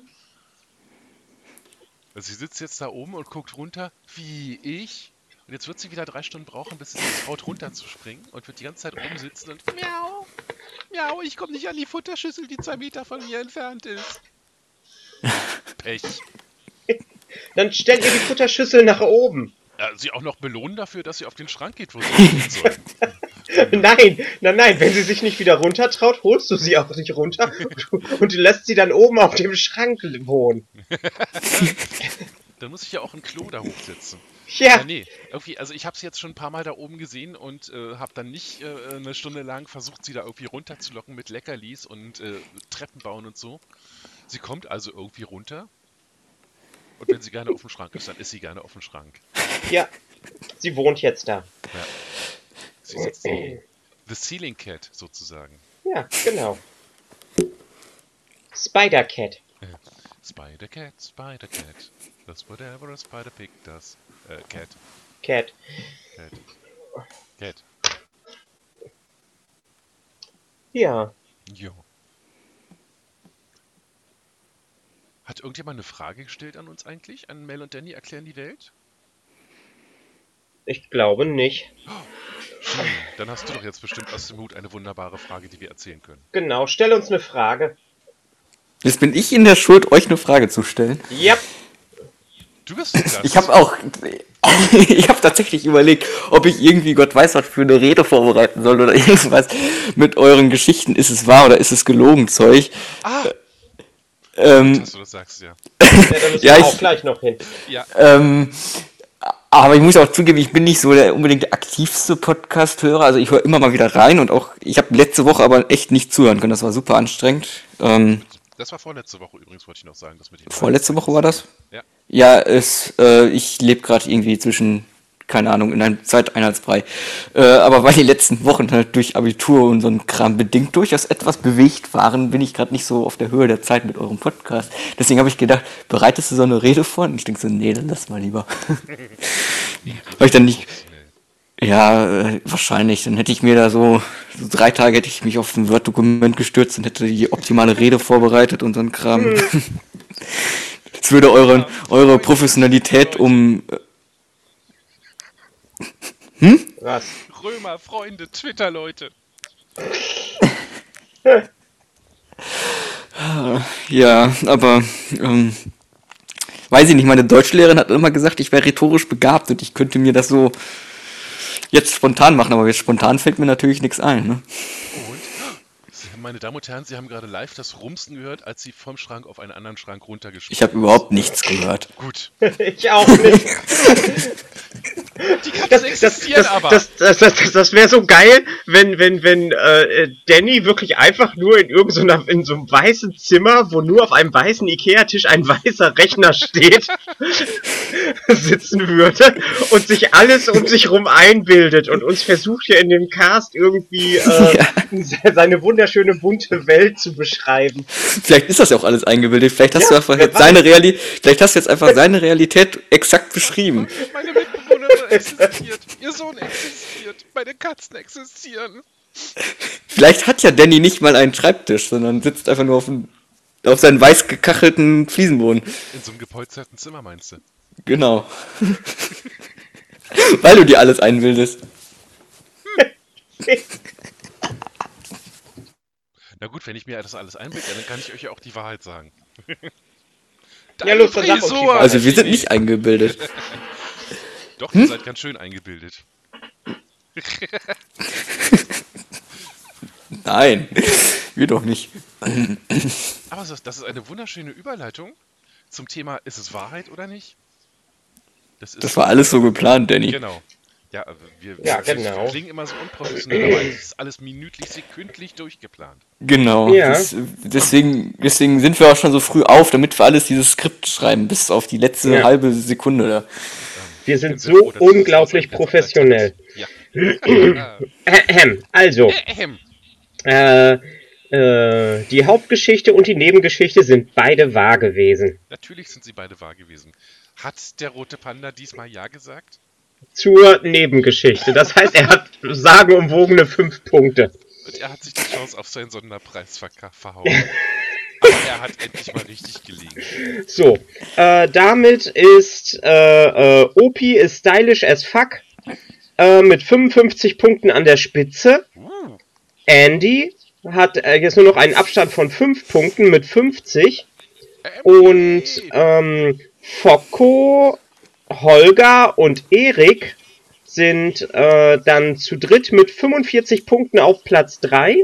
Also sie sitzt jetzt da oben und guckt runter, wie ich. Und jetzt wird sie wieder drei Stunden brauchen, bis sie sich traut, runterzuspringen und wird die ganze Zeit oben sitzen und miau, miau, ich komme nicht an die Futterschüssel, die zwei Meter von mir entfernt ist. Pech. Dann stellt ihr die Futterschüssel nach oben. Ja, sie auch noch belohnen dafür, dass sie auf den Schrank geht, wo sie hin soll. Nein, nein, nein, wenn sie sich nicht wieder runtertraut, holst du sie auch nicht runter und lässt sie dann oben auf dem Schrank wohnen. Dann muss ich ja auch ein Klo da hochsetzen. Ja, Ja, nee, irgendwie, also ich habe sie jetzt schon ein paar Mal da oben gesehen und äh, habe dann nicht äh, eine Stunde lang versucht, sie da irgendwie runterzulocken mit Leckerlis und äh, Treppen bauen und so. Sie kommt also irgendwie runter. Und wenn sie gerne auf dem Schrank ist, dann ist sie gerne auf dem Schrank. ja, sie wohnt jetzt da. Sie ist jetzt die, the Ceiling Cat sozusagen. Ja, genau. Spider Cat. Spider Cat, Spider Cat. That's whatever a Spider Pig does. Äh, Cat, Cat. Cat. Cat. Ja. Jo. Hat irgendjemand eine Frage gestellt an uns eigentlich? An Mel und Danny erklären die Welt? Ich glaube nicht. Hm, dann hast du doch jetzt bestimmt aus dem Hut eine wunderbare Frage, die wir erzählen können. Genau, stell uns eine Frage. Jetzt bin ich in der Schuld, euch eine Frage zu stellen. Yep. Du bist der Gast. Ich habe auch, ich habe tatsächlich überlegt, ob ich irgendwie Gott weiß was für eine Rede vorbereiten soll oder irgendwas mit euren Geschichten. Ist es wahr oder ist es gelogen Zeug? Ah, Ähm, dass du das sagst, ja. Ja, da müssen Ja, wir ich- auch gleich noch hin. Ja, ähm, aber ich muss auch zugeben, ich bin nicht so der unbedingt der aktivste Podcast-Hörer. Also ich höre immer mal wieder rein und auch, ich habe letzte Woche aber echt nicht zuhören können. Das war super anstrengend. Ähm, das war vorletzte Woche übrigens, wollte ich noch sagen. Das mit vorletzte Woche war das? Ja. Ja, es, äh, ich lebe gerade irgendwie zwischen, keine Ahnung, in einem Zeiteinheitsbrei. Äh, aber weil die letzten Wochen halt durch Abitur und so ein Kram bedingt durchaus etwas bewegt waren, bin ich gerade nicht so auf der Höhe der Zeit mit eurem Podcast. Deswegen habe ich gedacht, bereitest du so eine Rede vor? Und ich denke so, nee, dann lass mal lieber. weil ich dann nicht, ja, äh, wahrscheinlich. Dann hätte ich mir da so, so drei Tage hätte ich mich auf ein Word-Dokument gestürzt und hätte die optimale Rede vorbereitet und so ein Kram. Das würde eure, eure Professionalität um. Was? Römer, Freunde, Twitter-Leute. Ja, aber. Ähm, weiß ich nicht, meine Deutschlehrerin hat immer gesagt, ich wäre rhetorisch begabt und ich könnte mir das so jetzt spontan machen, aber jetzt spontan fällt mir natürlich nichts ein. Ne? Und, meine Damen und Herren, Sie haben gerade live das Rumsten gehört, als Sie vom Schrank auf einen anderen Schrank runtergesprungen Ich habe überhaupt nichts gehört. Gut. Ich auch nicht. Die Katzen Das, das, existieren das, aber. das, das, das, das, das wäre so geil, wenn, wenn, wenn äh, Danny wirklich einfach nur in irgendeiner, in so einem weißen Zimmer, wo nur auf einem weißen Ikea-Tisch ein weißer Rechner steht, sitzen würde und sich alles um sich rum einbildet und uns versucht hier in dem Cast irgendwie äh, seine wunderschöne bunte Welt zu beschreiben. Vielleicht ist das ja auch alles eingebildet. Vielleicht hast Ja, du einfach seine Realität. Vielleicht hast du jetzt einfach seine Realität exakt beschrieben. Meine existiert. Ihr Sohn existiert. Meine Katzen existieren. Vielleicht hat ja Danny nicht mal einen Schreibtisch, sondern sitzt einfach nur auf, dem, auf seinen weiß gekachelten Fliesenboden. In so einem gepolsterten Zimmer, meinst du? Genau. Weil du dir alles einbildest. Na gut, wenn ich mir das alles einbilde, dann kann ich euch ja auch die Wahrheit sagen. Ja, los, dann sag uns die! Wahrheit. Also wir sind nicht eingebildet. Doch, ihr seid ganz schön eingebildet. Nein, wir doch nicht. Aber das, ist eine wunderschöne Überleitung zum Thema, ist es Wahrheit oder nicht? Das, ist Das war alles so geplant, Danny. Genau. Ja, aber wir, Ja, wir genau. klingen immer so unprofessionell, aber es ist alles minütlich, sekündlich durchgeplant. Genau. Ja. Das, deswegen, deswegen sind wir auch schon so früh auf, damit wir alles dieses Skript schreiben, bis auf die letzte Ja. halbe Sekunde da. Wir sind so unglaublich professionell. Ja. Ahem. Also, Ahem. äh, äh, die Hauptgeschichte und die Nebengeschichte sind beide wahr gewesen. Natürlich sind sie beide wahr gewesen. Hat der rote Panda diesmal Ja gesagt? Zur Nebengeschichte. Das heißt, er hat sagenumwogene fünf Punkte. Und er hat sich die Chance auf seinen Sonderpreis verhauen. Er hat endlich mal richtig gelegen. So, äh, damit ist äh, äh, OP ist stylish as fuck äh, mit 55 Punkten an der Spitze. Uh, Andy hat äh, jetzt nur noch einen Abstand von 5 Punkten mit 50. Andy! Und ähm, Focko, Holger und Erik sind äh, dann zu dritt mit 45 Punkten auf Platz 3.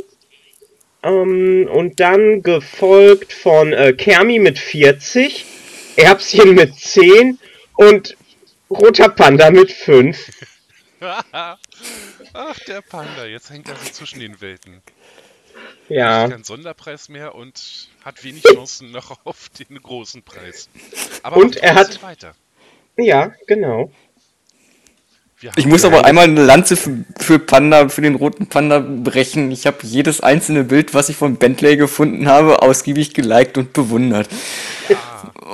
Ähm, und dann gefolgt von äh, Kermi mit 40, Erbschen mit 10 und Roter Panda mit 5. Ach, der Panda, jetzt hängt er so zwischen den Welten. Ja. Kein Sonderpreis mehr und hat wenig Chancen noch auf den großen Preis. Aber Und er hat- weiter. Ja, genau. Wir Ich muss aber einmal eine Lanze für, für Panda, für den roten Panda brechen. Ich habe jedes einzelne Bild, was ich von Bentley gefunden habe, ausgiebig geliked und bewundert.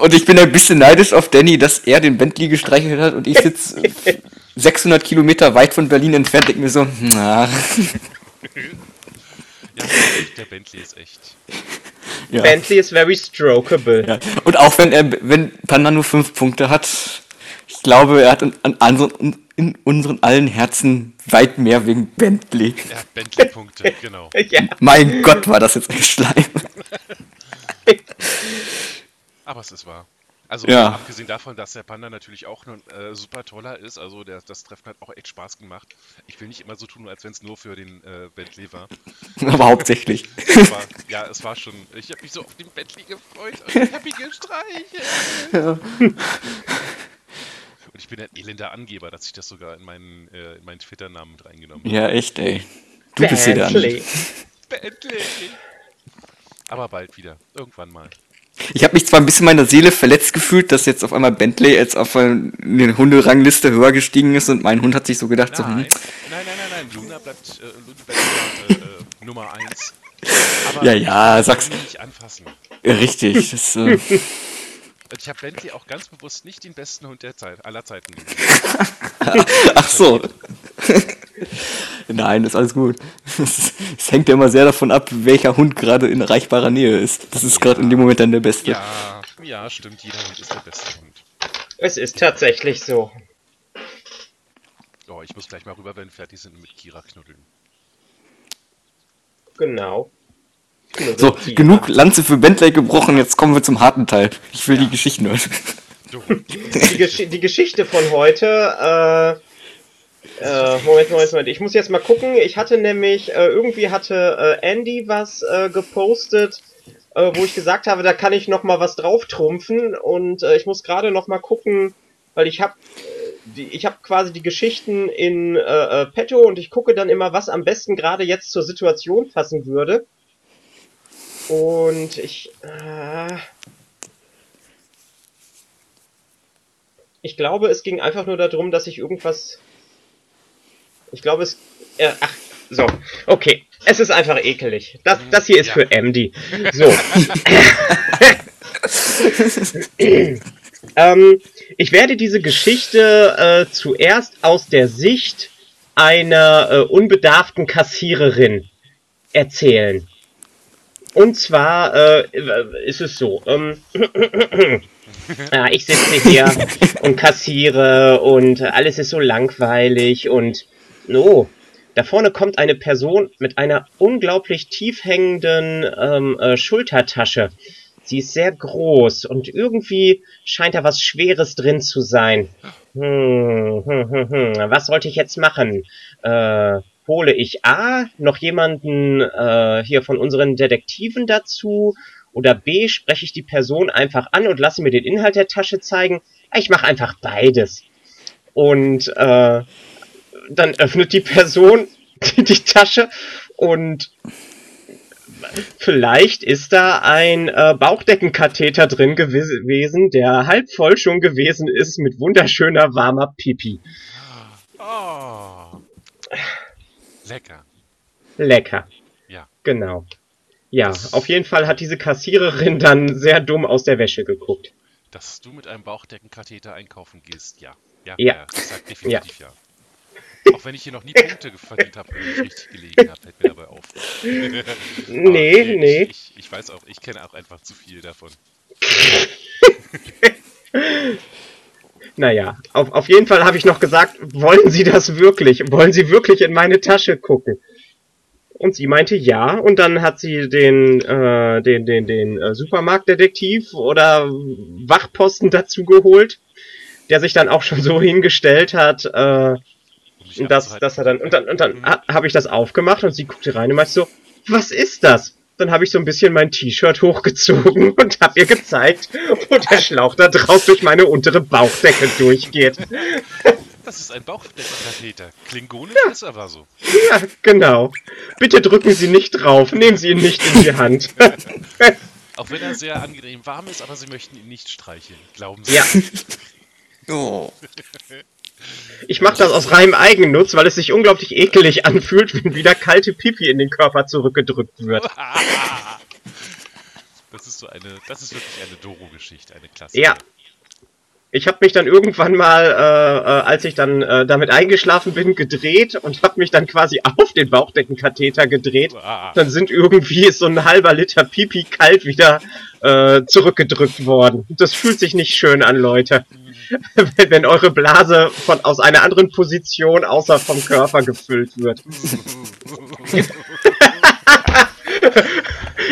Und ich bin ein bisschen neidisch auf Danny, dass er den Bentley gestreichelt hat und ich sitze 600 Kilometer weit von Berlin entfernt, denke mir so, na, Ja, der Bentley ist echt. ja. Bentley is very strokeable. ja. Und auch wenn er, wenn Panda nur fünf Punkte hat, ich glaube, er hat an, an, an, in unseren allen Herzen weit mehr wegen Bentley. Ja, Bentley-Punkte, genau. Ja. Mein Gott, war das jetzt ein Schleim. Aber es ist wahr. Also Ja. abgesehen davon, dass der Panda natürlich auch ein äh, super toller ist, also der, das Treffen hat auch echt Spaß gemacht. Ich will nicht immer so tun, als wenn es nur für den äh, Bentley war. Aber hauptsächlich. War. Ja, es war schon. Ich habe mich so auf den Bentley gefreut und ich habe ihn gestreichelt. Ja. Und ich bin ein elender Angeber, dass ich das sogar in meinen, äh, in meinen Twitter-Namen mit reingenommen habe. ja, echt, ey. Du bist hier der. Bentley! Aber bald wieder. Irgendwann mal. Ich habe mich zwar ein bisschen meiner Seele verletzt gefühlt, dass jetzt auf einmal Bentley jetzt auf eine Hunderangliste höher gestiegen ist und mein Hund hat sich so gedacht, so, Nein, hm, nein, nein, nein, nein. Luna bleibt, äh, Luna bleibt äh, äh, Nummer 1. Aber Ja, ja, ich sag's- nicht anfassen. richtig. Das, äh, Und ich habe Bentley auch ganz bewusst nicht den besten Hund der Zeit, aller Zeiten gegeben. ach so. Nein, ist alles gut. Es es hängt ja immer sehr davon ab, welcher Hund gerade in erreichbarer Nähe ist. Das ist gerade in dem Moment dann der beste. Ja, ja, stimmt. Jeder Hund ist der beste Hund. Es ist tatsächlich so. Oh, ich muss gleich mal rüber, wenn wir fertig sind mit Kira knuddeln. Genau. So, genug Lanze für Bentley gebrochen, jetzt kommen wir zum harten Teil. Ich will die Geschichten hören. Die, Gesch die Geschichte von heute. Äh, äh, Moment, Moment, Moment. Ich muss jetzt mal gucken. Ich hatte nämlich, äh, irgendwie hatte äh, Andy was äh, gepostet, äh, wo ich gesagt habe, da kann ich noch mal was drauf trumpfen. Und äh, ich muss gerade noch mal gucken, weil ich habe die, ich habe quasi die Geschichten in äh, petto und ich gucke dann immer, was am besten gerade jetzt zur Situation passen würde. Und ich, äh, ich glaube, es ging einfach nur darum, dass ich irgendwas, ich glaube, es, äh, ach, so, okay, es ist einfach ekelig. Das, das hier ist Ja. für Andy. So. ähm, ich werde diese Geschichte äh, zuerst aus der Sicht einer äh, unbedarften Kassiererin erzählen. Und zwar äh, ist es so. Ähm, ja, ich sitze hier und kassiere und alles ist so langweilig und oh, da vorne kommt eine Person mit einer unglaublich tief hängenden ähm, äh, Schultertasche. Sie ist sehr groß und irgendwie scheint da was Schweres drin zu sein. Hm, hm, hm, hm. Was sollte ich jetzt machen? Äh, hole ich A noch jemanden äh, hier von unseren Detektiven dazu? Oder B spreche ich die Person einfach an und lasse mir den Inhalt der Tasche zeigen? Ich mache einfach beides. Und äh, dann öffnet die Person die, Tasche und vielleicht ist da ein äh, Bauchdeckenkatheter drin gewesen, der halb voll schon gewesen ist mit wunderschöner warmer Pipi. Oh. Lecker. Lecker. Ja. Genau. Ja, auf jeden Fall hat diese Kassiererin dann sehr dumm aus der Wäsche geguckt. Dass du mit einem Bauchdeckenkatheter einkaufen gehst, ja. Ja, Ja. ich sag definitiv ja. Auch wenn ich hier noch nie Punkte verdient habe, wenn ich richtig gelegen habe, fällt mir dabei auf. Nee, okay, nee. Ich, ich, ich weiß auch, ich kenne auch einfach zu viel davon. Naja, auf, auf jeden Fall habe ich noch gesagt, wollen Sie das wirklich? Wollen Sie wirklich in meine Tasche gucken? Und sie meinte ja, und dann hat sie den, äh, den, den, den äh, Supermarktdetektiv oder Wachposten dazu geholt, der sich dann auch schon so hingestellt hat, äh, dass, abzuhalten. dass er dann, und dann, und dann ha, habe ich das aufgemacht und sie guckte rein und meinte so, was ist das? Dann habe ich so ein bisschen mein T-Shirt hochgezogen und habe ihr gezeigt, wo der Schlauch da drauf durch meine untere Bauchdecke durchgeht. Das ist ein Bauchdeckenkatheter. Klingonisch ist aber so. Ja, genau. Bitte drücken Sie nicht drauf, nehmen Sie ihn nicht in die Hand. Auch wenn er sehr angenehm warm ist, aber sie möchten ihn nicht streicheln. Glauben Sie? Ja, Oh. ich mache das aus reinem Eigennutz, weil es sich unglaublich ekelig anfühlt, wenn wieder kalte Pipi in den Körper zurückgedrückt wird. Das ist so eine, das ist wirklich eine Doro-Geschichte, eine klasse. Ja. Ich habe mich dann irgendwann mal, äh, äh, als ich dann äh, damit eingeschlafen bin, gedreht und habe mich dann quasi auf den Bauchdeckenkatheter gedreht. Dann sind irgendwie so ein halber Liter Pipi kalt wieder äh, zurückgedrückt worden. Das fühlt sich nicht schön an, Leute. Wenn, wenn eure Blase von, aus einer anderen Position außer vom Körper gefüllt wird.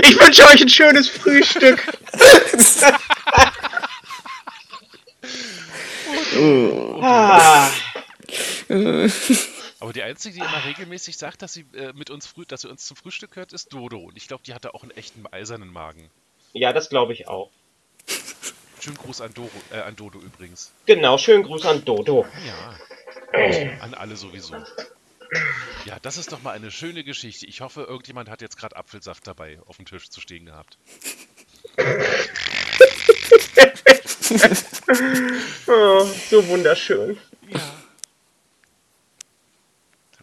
ich wünsche euch ein schönes Frühstück. ah. Aber die einzige, die immer regelmäßig sagt, dass sie äh, mit uns früh, dass sie uns zum Frühstück hört, ist Dodo. Und ich glaube, die hatte auch einen echten eisernen Magen. Ja, das glaube ich auch. Schönen Gruß an, Doro, äh, an Dodo übrigens. Genau, schönen Gruß an Dodo. Ja. An alle sowieso. Ja, das ist doch mal eine schöne Geschichte. Ich hoffe, irgendjemand hat jetzt gerade Apfelsaft dabei auf dem Tisch zu stehen gehabt. oh, so wunderschön. Ja.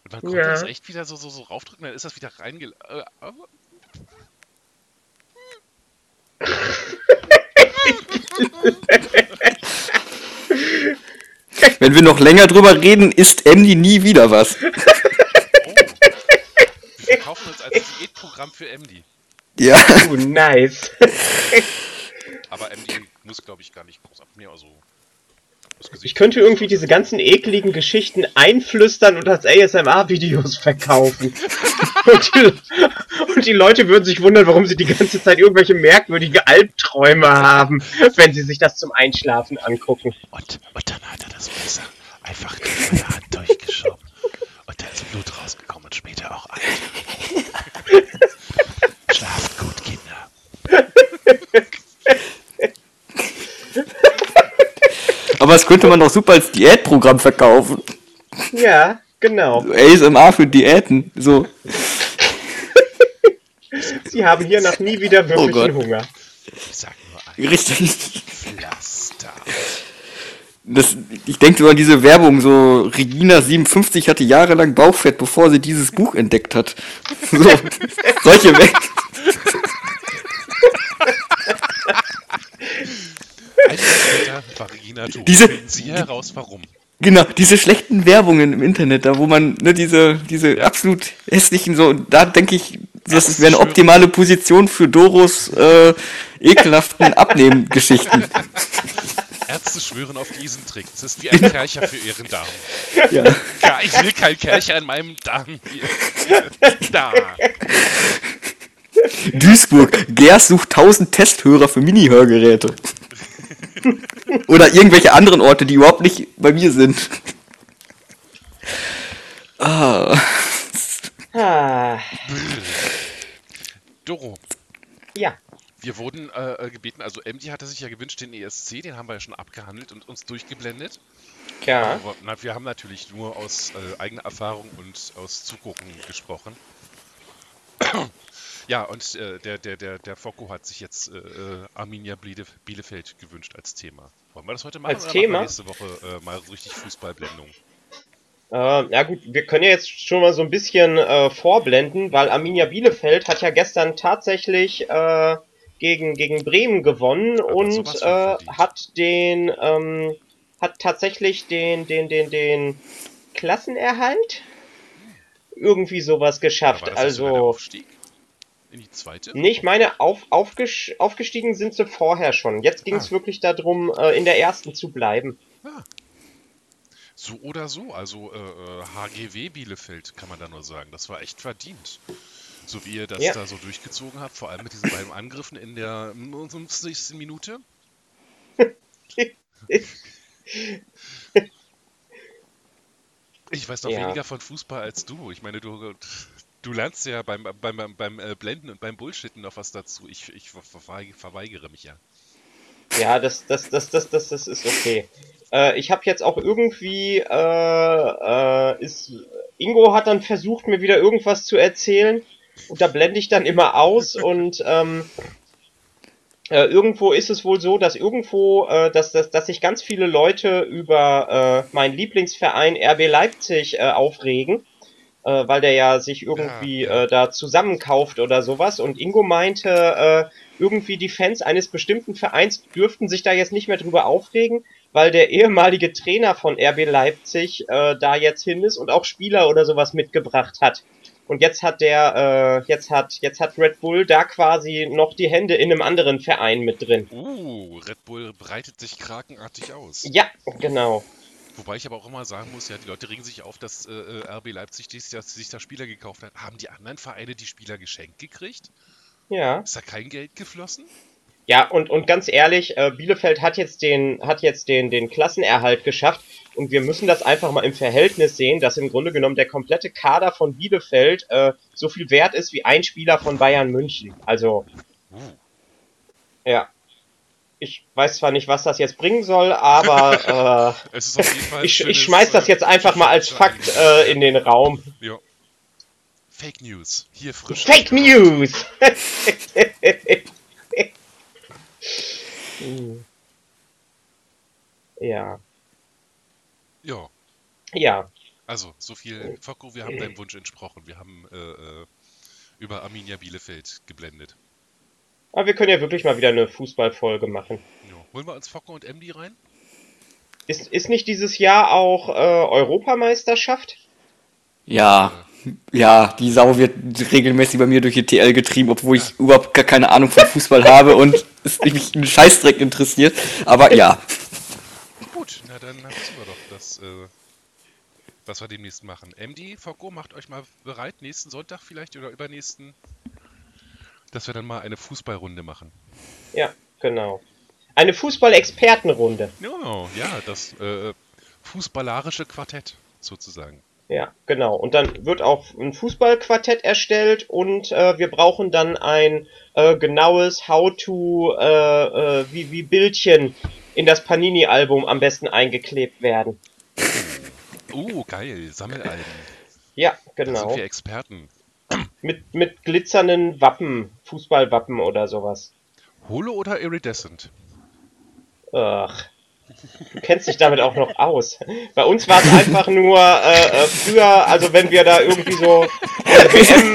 Und man konnte Ja. das echt wieder so, so, so raufdrücken, dann ist das wieder reingel... Äh, äh, Wenn wir noch länger drüber reden, isst Emily nie wieder was. oh. Wir verkaufen uns als Diätprogramm für MD. Ja. Oh, nice. Aber MD muss, glaube ich, gar nicht groß ab mir. Also, das Gesicht Ich könnte irgendwie diese ganzen ekligen Geschichten einflüstern und als ASMR-Videos verkaufen. und, die, und die Leute würden sich wundern, warum sie die ganze Zeit irgendwelche merkwürdige Albträume haben, wenn sie sich das zum Einschlafen angucken. Und, und dann hat er das Messer einfach durch meine Hand durchgeschoben. Und da ist Blut rausgekommen und später auch Eiter. Schlaft gut, Kinder. Aber das könnte man doch super als Diätprogramm verkaufen. Ja, genau. ASMR für Diäten. So. Sie haben hier noch nie wieder wirklichen Gott. Hunger. Ich sag nur ein Richtig. Pflaster. Das, ich denke so an diese Werbung, so Regina 57 hatte jahrelang Bauchfett, bevor sie dieses Buch entdeckt hat. So, solche Weg. Ein Jahr später war Regina tot. Diese- Sie heraus, warum. Genau, diese schlechten Werbungen im Internet, da wo man ne, diese, diese absolut hässlichen, so, da denke ich, das wäre eine optimale Position für Doros äh, ekelhaften Abnehmgeschichten. Ärzte schwören auf diesen Trick. Es ist wie ein Kercher für ihren Darm. Ja. Ja, ich will kein Kercher in meinem Darm. Hier. Da. Duisburg, Gers sucht 1000 Testhörer für Mini-Hörgeräte. Oder irgendwelche anderen Orte, die überhaupt nicht bei mir sind. Ah. Ah, Doro, ja. wir wurden äh, äh, gebeten, also MD hatte sich ja gewünscht, den ESC, den haben wir ja schon abgehandelt und uns durchgeblendet. Ja. Aber na, wir haben natürlich nur aus äh, eigener Erfahrung und aus Zugucken gesprochen. Ja, und äh, der, der, der, der Fokko hat sich jetzt äh, äh, Arminia Biele, Bielefeld gewünscht als Thema. Wollen wir das heute machen Als oder Thema? nächste Woche äh, mal richtig Fußballblendung? Äh, ja gut, wir können ja jetzt schon mal so ein bisschen äh, vorblenden, weil Arminia Bielefeld hat ja gestern tatsächlich äh, gegen, gegen Bremen gewonnen Aber und äh, hat den ähm, hat tatsächlich den den den den Klassenerhalt irgendwie sowas geschafft. Also in die zweite? Nee, ich meine, auf, aufges aufgestiegen sind sie vorher schon. Jetzt ging es Ah. wirklich darum, äh, in der ersten zu bleiben. Ja. So oder so, also äh, äh, HGW Bielefeld kann man da nur sagen. Das war echt verdient. So wie ihr das Ja. da so durchgezogen habt, vor allem mit diesen beiden Angriffen in der 50. Minute. Ich weiß noch Ja. weniger von Fußball als du. Ich meine, du, du lernst ja beim, beim, beim, beim äh, Blenden und beim Bullshitten noch was dazu. Ich, ich ver- verweig- verweigere mich ja. Ja, das, das, das, das, das, das ist okay. Äh, ich habe jetzt auch irgendwie, äh, äh, ist, Ingo hat dann versucht, mir wieder irgendwas zu erzählen. Und da blende ich dann immer aus und ähm, äh, irgendwo ist es wohl so, dass irgendwo, äh, dass, dass, dass sich ganz viele Leute über äh, meinen Lieblingsverein RB Leipzig äh, aufregen, äh, weil der ja sich irgendwie. Äh, da zusammenkauft oder sowas. Und Ingo meinte, äh, irgendwie die Fans eines bestimmten Vereins dürften sich da jetzt nicht mehr drüber aufregen, weil der ehemalige Trainer von RB Leipzig äh, da jetzt hin ist und auch Spieler oder sowas mitgebracht hat. Und jetzt hat der, äh, jetzt hat, jetzt hat Red Bull da quasi noch die Hände in einem anderen Verein mit drin. Uh, Red Bull breitet sich krakenartig aus. Ja, genau. Wobei ich aber auch immer sagen muss, ja, die Leute regen sich auf, dass äh, äh RB Leipzig dieses Jahr sich da Spieler gekauft hat. Haben die anderen Vereine die Spieler geschenkt gekriegt? Ja. Ist da kein Geld geflossen? Ja, und, und ganz ehrlich, äh, Bielefeld hat jetzt den, hat jetzt den, den Klassenerhalt geschafft und wir müssen das einfach mal im Verhältnis sehen, dass im Grunde genommen der komplette Kader von Bielefeld äh, so viel wert ist wie ein Spieler von Bayern München. Also, Uh, ja. Ich weiß zwar nicht, was das jetzt bringen soll, aber äh, ich, schönes, ich schmeiß das äh, jetzt einfach mal als Fakt äh, in den Raum. Ja. Fake News. Hier frisch. Fake News! ja, Ja. ja. Also, so viel. Focko, wir haben deinem Wunsch entsprochen. Wir haben äh, äh, über Arminia Bielefeld geblendet. Aber wir können ja wirklich mal wieder eine Fußballfolge machen. Ja. Holen wir uns Focko und MD rein? Ist, ist nicht dieses Jahr auch äh, Europameisterschaft? Ja, ja, die Sau wird regelmäßig bei mir durch die TL getrieben, obwohl ich überhaupt gar keine Ahnung von Fußball habe und es mich einen Scheißdreck interessiert. Aber ja, Gut, na dann wissen wir doch, dass, äh, was wir demnächst machen. MD, Focko, macht euch mal bereit, nächsten Sonntag vielleicht oder übernächsten, dass wir dann mal eine Fußballrunde machen. Ja, genau. Eine Fußball-Expertenrunde. Ja, ja, das äh, fußballarische Quartett sozusagen. Ja, genau. Und dann wird auch ein Fußballquartett erstellt und äh, wir brauchen dann ein äh, genaues How-to, äh, äh, wie, wie Bildchen in das Panini-Album am besten eingeklebt werden. Oh, geil, Sammelalben. Ja, Da sind genau. wir Experten. Mit, mit glitzernden Wappen, Fußballwappen oder sowas. Holo oder Iridescent? Ach. Du kennst dich damit auch noch aus. Bei uns war es einfach nur äh, äh, früher, also wenn wir da irgendwie so äh, WM.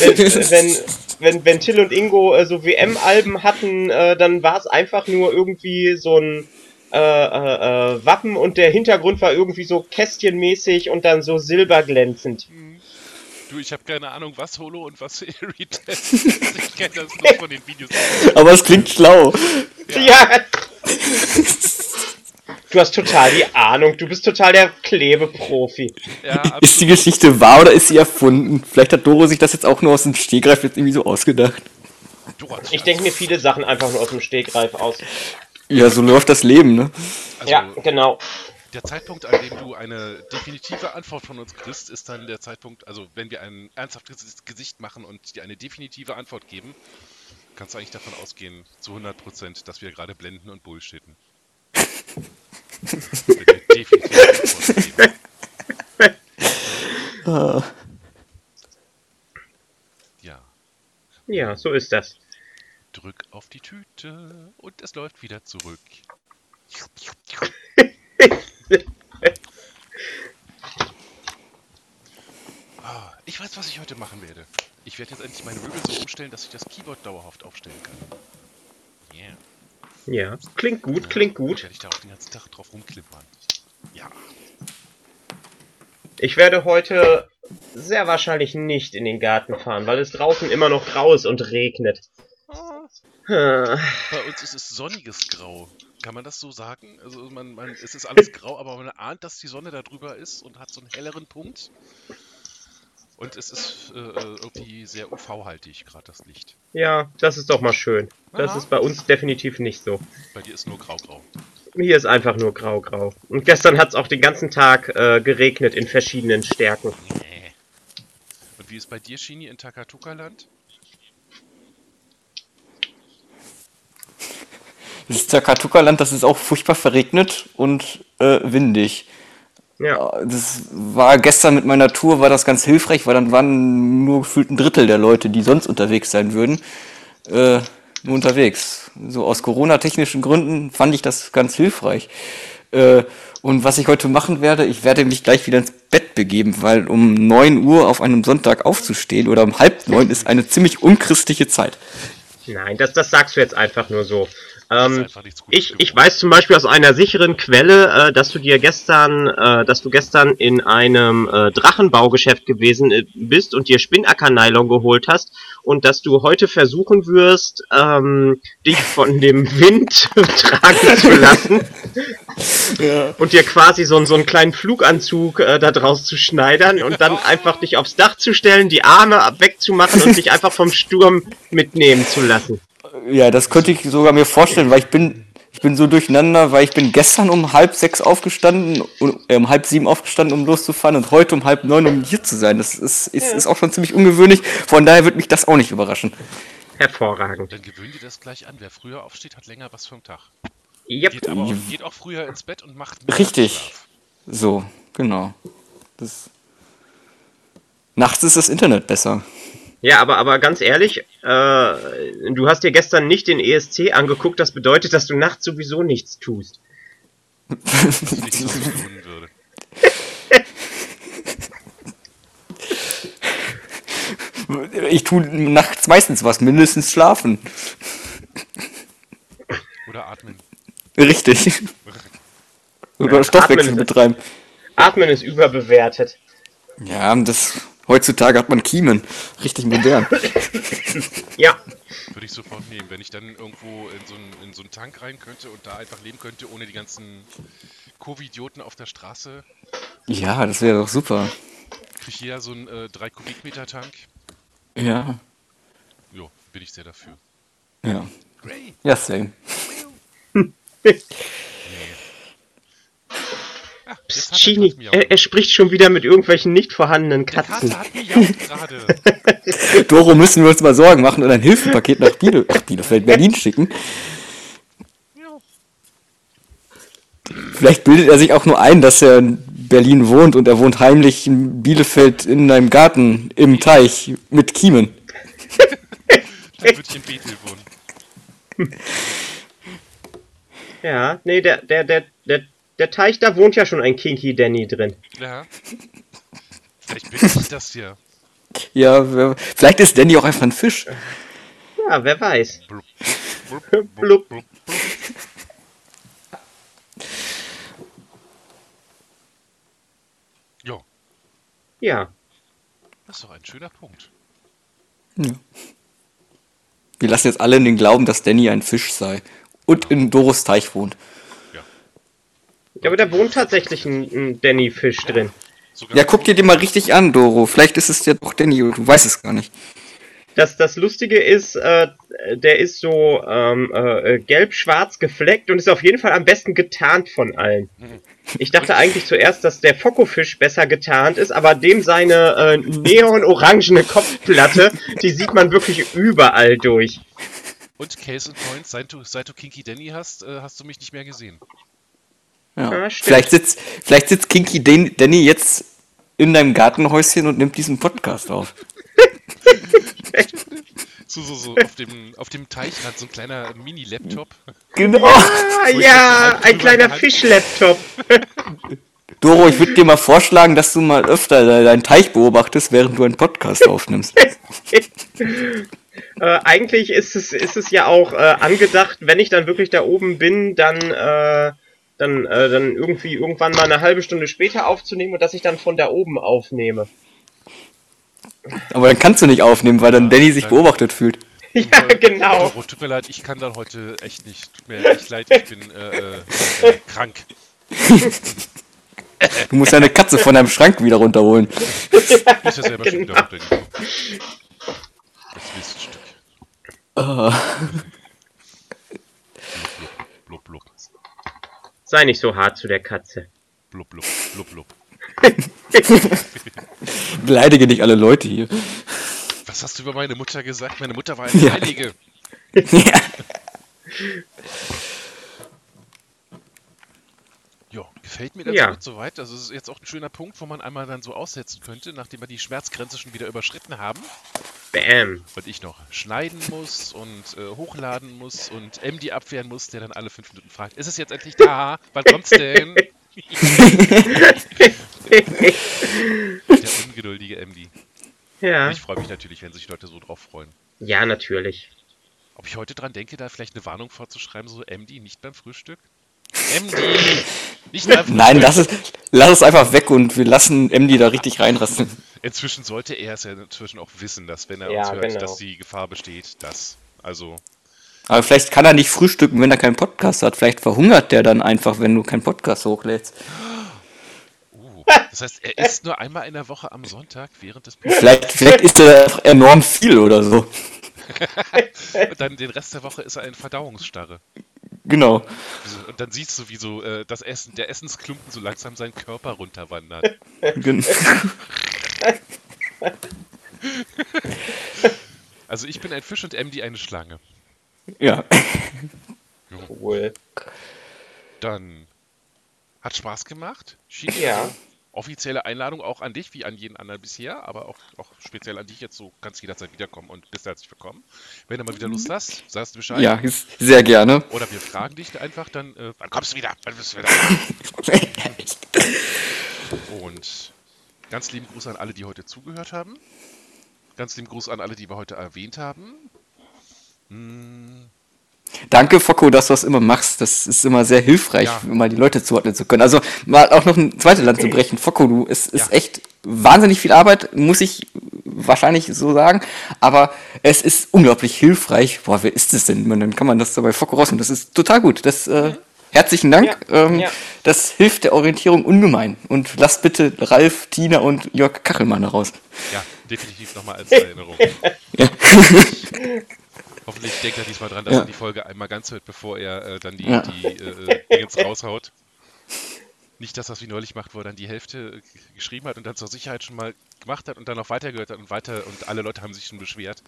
wenn, wenn, wenn, wenn, wenn Till und Ingo äh, so WM-Alben hatten, äh, dann war es einfach nur irgendwie so ein äh, äh, äh, Wappen und der Hintergrund war irgendwie so kästchenmäßig und dann so silberglänzend. Du, ich habe keine Ahnung, was Holo und was ist. Ich kenne das nur von den Videos. aber es klingt schlau. Ja. Du hast total die Ahnung. Du bist total der Klebeprofi. Ja, Ist die. Geschichte wahr oder ist sie erfunden? Vielleicht hat Doro sich das jetzt auch nur aus dem Stegreif jetzt irgendwie so ausgedacht. Ich denke mir viele Sachen einfach nur aus dem Stegreif aus. Ja, so läuft das Leben, ne? Also, Ja, genau. Der Zeitpunkt, an dem du eine definitive Antwort von uns kriegst, ist dann der Zeitpunkt, also wenn wir ein ernsthaftes Gesicht machen und dir eine definitive Antwort geben, kannst du eigentlich davon ausgehen, zu 100%, dass wir gerade blenden und bullshitten. Ah. Ja, Ja, so ist das. Drück auf die Tüte und es läuft wieder zurück. Ah, ich weiß, was ich heute machen werde. Ich werde jetzt endlich meine Möbel so umstellen, dass ich das Keyboard dauerhaft aufstellen kann. Yeah. Ja, klingt gut, klingt gut. Werde ich da auch den ganzen Tag drauf rumklippern. Ja. Ich werde heute sehr wahrscheinlich nicht in den Garten fahren, weil es draußen immer noch grau ist und regnet. Hm. Bei uns ist es sonniges Grau. Kann man das so sagen? Also man, man, es ist alles grau, aber man ahnt, dass die Sonne da drüber ist und hat so einen helleren Punkt. Und es ist äh, äh, irgendwie sehr UV-haltig, gerade das Licht. Ja, das ist doch mal schön. Das Aha. ist bei uns definitiv nicht so. Bei dir ist nur grau-grau. Hier ist einfach nur grau-grau. Und gestern hat es auch den ganzen Tag äh, geregnet in verschiedenen Stärken. Nee. Und wie ist bei dir, Shini, in Takatuka-Land? Das ist Takatuka-Land, das ist auch furchtbar verregnet und äh, windig. Ja. Das war gestern mit meiner Tour, war das ganz hilfreich, weil dann waren nur gefühlt ein Drittel der Leute, die sonst unterwegs sein würden, äh, nur unterwegs. So aus Corona-technischen Gründen fand ich das ganz hilfreich. Äh, und was ich heute machen werde, ich werde mich gleich wieder ins Bett begeben, weil um 9 Uhr auf einem Sonntag aufzustehen oder um halb neun ist eine ziemlich unchristliche Zeit. Nein, das, das sagst du jetzt einfach nur so. Ähm, Ich, ich weiß zum Beispiel aus einer sicheren Quelle, äh, dass du dir gestern, äh, dass du gestern in einem äh, Drachenbaugeschäft gewesen äh, bist und dir Spinnacker-Nylon geholt hast und dass du heute versuchen wirst, ähm, dich von dem Wind tragen zu lassen Ja. und dir quasi so, einen- so einen kleinen Fluganzug äh, da draus zu schneidern und dann einfach dich aufs Dach zu stellen, die Arme wegzumachen und dich einfach vom Sturm mitnehmen zu lassen. Ja, das könnte ich sogar mir vorstellen, weil ich bin, ich bin so durcheinander, weil ich bin gestern um halb sechs aufgestanden, und, äh, um halb sieben aufgestanden, um loszufahren und heute um halb neun, um hier zu sein. Das ist, ist, ist auch schon ziemlich ungewöhnlich. Von daher wird mich das auch nicht überraschen. Hervorragend. Dann gewöhn dir das gleich an. Wer früher aufsteht, hat länger was vom Tag. Yep. Geht aber auch, geht auch früher ins Bett und macht mehr Richtig. Schlaf. So, genau. Das Nachts ist das Internet besser. Ja, aber, aber ganz ehrlich, äh, du hast dir gestern nicht den ESC angeguckt, das bedeutet, dass du nachts sowieso nichts tust. Was so lohnen würde. Ich tue nachts meistens was, mindestens schlafen. Oder atmen. Richtig. Oder Stoffwechsel atmen ist- betreiben. Atmen ist überbewertet. Ja, das heutzutage hat man Kiemen. Richtig modern. Ja, Würde ich sofort nehmen. Wenn ich dann irgendwo in so, einen, in so einen Tank rein könnte und da einfach leben könnte, ohne die ganzen Covid-Idioten auf der Straße, Ja, das wäre doch super. kriegt jeder so einen äh, 3 Kubikmeter Tank. Ja. Jo, bin ich sehr dafür. Ja. Great. Ja, same. Jetzt Psst, Katz er, er spricht schon wieder mit irgendwelchen nicht vorhandenen Katzen. Doro müssen wir uns mal Sorgen machen und ein Hilfepaket nach Biele ach, Bielefeld, Berlin schicken. Ja. Vielleicht bildet er sich auch nur ein, dass er in Berlin wohnt und er wohnt heimlich in Bielefeld in einem Garten im Teich mit Kiemen. Dann würde ich in Bethel wohnen. Ja, nee, der, der, der, der, der Teich, da wohnt ja schon ein Kinky Danny drin. Ja. Vielleicht bin ich das hier. Ja, wer- vielleicht ist Danny auch einfach ein Fisch. Ja, wer weiß. Blub, blub, blub, Blub. blub, blub. Jo, Ja, das ist doch ein schöner Punkt. Wir lassen jetzt alle in den Glauben, dass Danny ein Fisch sei und in Doros Teich wohnt. Ja. Aber da wohnt tatsächlich ein, ein Danny-Fisch drin. Sogar Ja, guck dir den mal richtig an, Doro. Vielleicht ist es ja doch Danny und du weißt es gar nicht. Das, das Lustige ist, äh, der ist so ähm, äh, gelb-schwarz gefleckt und ist auf jeden Fall am besten getarnt von allen. Ich dachte eigentlich zuerst, dass der Fokofisch besser getarnt ist, aber dem seine äh, neon-orangene Kopfplatte, die sieht man wirklich überall durch. Und Case in Point, seit du, seit du Kinky Danny hast, äh, hast du mich nicht mehr gesehen. Ja. Ja, vielleicht, sitzt, vielleicht sitzt Kinky Dan- Danny jetzt in deinem Gartenhäuschen und nimmt diesen Podcast auf. So, so, so auf dem, auf dem Teichrand, so ein kleiner Mini-Laptop. Genau. Ah, ja, das ein kleiner Fischlaptop. Doro, ich würde dir mal vorschlagen, dass du mal öfter de- deinen Teich beobachtest, während du einen Podcast aufnimmst. Äh, eigentlich ist es, ist es ja auch äh, angedacht, wenn ich dann wirklich da oben bin, dann, äh, dann, äh, dann irgendwie irgendwann mal eine halbe Stunde später aufzunehmen und dass ich dann von da oben aufnehme. Aber dann kannst du nicht aufnehmen, weil dann Danny sich beobachtet fühlt. Ja, genau. Oh, tut mir leid, ich kann dann heute echt nicht. Tut mir echt leid, ich bin äh, äh, äh, krank. Du musst deine Katze von deinem Schrank wieder runterholen. Ja selber schon wieder Genau. runtergekommen. Das Miststück. Ah. Blub, blub, blub, Sei nicht so hart zu der Katze. blub, blub, blub, blub. Beleidige nicht alle Leute hier. Was hast du über meine Mutter gesagt? Meine Mutter war eine Ja. Heilige. ja. Jo, gefällt mir ganz Ja. soweit. Das ist jetzt auch ein schöner Punkt, wo man einmal dann so aussetzen könnte, nachdem wir die Schmerzgrenze schon wieder überschritten haben. Bam. Und ich noch schneiden muss und äh, hochladen muss und MD abwehren muss, der dann alle fünf Minuten fragt, ist es jetzt endlich da? Wann kommt's denn? der ungeduldige MD. Ja. Ich freue mich natürlich, wenn sich Leute so drauf freuen. Ja, natürlich. Ob ich heute dran denke, da vielleicht eine Warnung vorzuschreiben, so MD nicht beim Frühstück? MD! Nicht beim Frühstück! Nein, lass es, lass es einfach weg und wir lassen MD da richtig reinrasten. Inzwischen sollte er es ja inzwischen auch wissen, dass wenn er Ja, uns hört, genau. dass die Gefahr besteht, dass. Also, Aber vielleicht kann er nicht frühstücken, wenn er keinen Podcast hat. Vielleicht verhungert der dann einfach, wenn du keinen Podcast hochlädst. uh, das heißt, er isst nur einmal in der Woche am Sonntag während des Vielleicht, vielleicht ist er enorm viel oder so. Und dann den Rest der Woche ist er in Verdauungsstarre. Genau. Und dann siehst du, wie so äh, das Essen, der Essensklumpen so langsam seinen Körper runterwandert. Gen Also ich bin ein Fisch und MD eine Schlange. ja. Cool. Dann hat Spaß gemacht. Shini, Ja. Offizielle Einladung auch an dich, wie an jeden anderen bisher, aber auch, auch speziell an dich jetzt. So kannst jederzeit wiederkommen und bist herzlich willkommen. Wenn du mal wieder Lust hast, sagst du Bescheid. ja, sehr gerne. Oder wir fragen dich einfach dann, äh, wann kommst du wieder? Wann bist du wieder? Und ganz lieben Gruß an alle, die heute zugehört haben. Ganz lieben Gruß an alle, die wir heute erwähnt haben. Hm, Danke, Focko, dass du das immer machst. Das ist immer sehr hilfreich, Ja. um mal die Leute zuordnen zu können. Also mal auch noch ein zweites Land zu brechen. Focko, du, es ist Ja. echt wahnsinnig viel Arbeit, muss ich wahrscheinlich so sagen. Aber es ist unglaublich hilfreich. Boah, wer ist es denn? Man, dann kann man das so bei Focko rausnehmen. Das ist total gut. Das, äh, herzlichen Dank. Ja, Ähm, ja. Das hilft der Orientierung ungemein. Und lasst bitte Ralf, Tina und Jörg Kachelmann raus. ja, definitiv nochmal als Erinnerung. Ja. Hoffentlich denkt er diesmal dran, dass Ja. er die Folge einmal ganz hört, bevor er äh, dann die, Ja. die äh, Dingens raushaut. Nicht, dass das wie neulich macht, wo er dann die Hälfte äh, geschrieben hat und dann zur Sicherheit schon mal gemacht hat und dann noch weitergehört hat und weiter und alle Leute haben sich schon beschwert.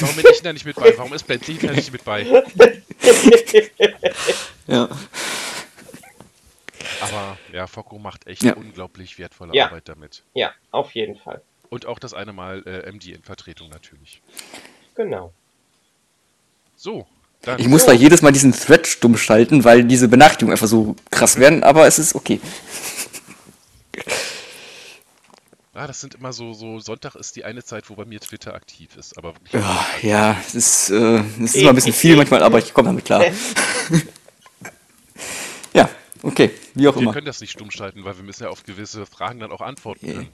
Warum bin ich denn da nicht mit bei? Warum ist Bentley da nicht mit bei? ja. Aber ja, Focko macht echt Ja. unglaublich wertvolle Ja. Arbeit damit. Ja, auf jeden Fall. Und auch das eine Mal äh, MD in Vertretung natürlich. Genau. So, dann. Ich muss da jedes Mal diesen Thread stumm schalten, weil diese Benachrichtigungen einfach so krass werden, aber es ist okay. Ah, das sind immer so, so, Sonntag ist die eine Zeit, wo bei mir Twitter aktiv ist. Aber Ja, ja, es ist, äh, es ist immer ein bisschen viel manchmal, aber ich komme damit klar. ja, okay, wie auch wir immer. können das nicht stumm schalten, weil wir müssen ja auf gewisse Fragen dann auch antworten können.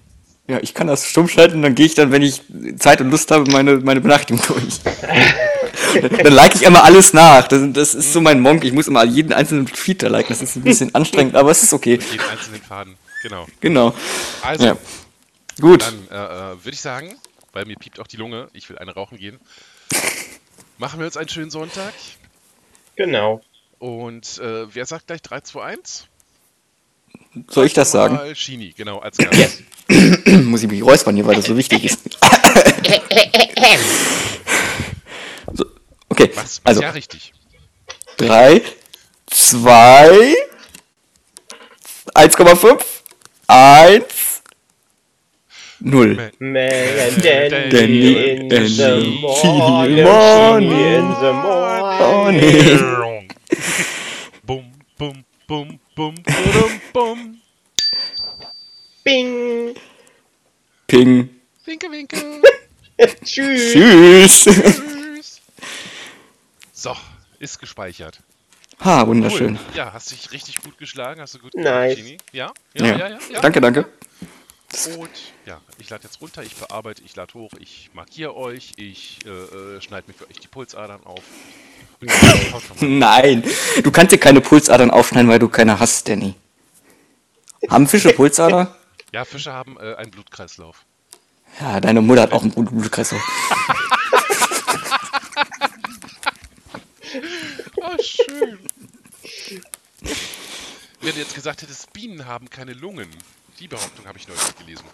Ja, ich kann das stumm schalten, dann gehe ich dann, wenn ich Zeit und Lust habe, meine, meine Benachrichtigung durch. dann like ich immer alles nach. Das, das ist so mein Monk. Ich muss immer jeden einzelnen Tweet da liken. Das ist ein bisschen anstrengend, aber es ist okay. Jeden einzelnen Faden. Genau. Genau. Also, Ja. Gut. dann äh, äh, würde ich sagen, weil mir piept auch die Lunge, ich will eine rauchen gehen. Machen wir uns einen schönen Sonntag. Genau. Und äh, wer sagt gleich 3, 2, 1? Soll ich das sagen? Shini, genau, als Gast. Muss ich mich räuspern hier, weil das so wichtig ist. Okay, Was? also ja, richtig. 3, 2, 1,5, 1, 0. Mary and Danny Danny in Danny the in morning, morning. in the morning. Bum, bum, bum, bum, bum, bum. Bing. Ping. Winke, winke. Tschüss. Tschüss. So, ist gespeichert. Ha, wunderschön. Cool. Ja, hast dich richtig gut geschlagen, hast du gut Nice. Shini? Ja? Ja, Ja. ja, ja, ja. Danke, danke. Und ja, ich lade jetzt runter, ich bearbeite, ich lade hoch, ich markiere euch, ich äh, äh, schneide mir für euch die Pulsadern auf. Nein, du kannst dir keine Pulsadern aufschneiden, weil du keine hast, Danny. Haben Fische Pulsader? Ja, Fische haben äh, einen Blutkreislauf. Ja, deine Mutter hat auch einen Blutkreislauf. Oh, schön. Wenn du jetzt gesagt hättest, Bienen haben keine Lungen. Die Behauptung habe ich neulich gelesen.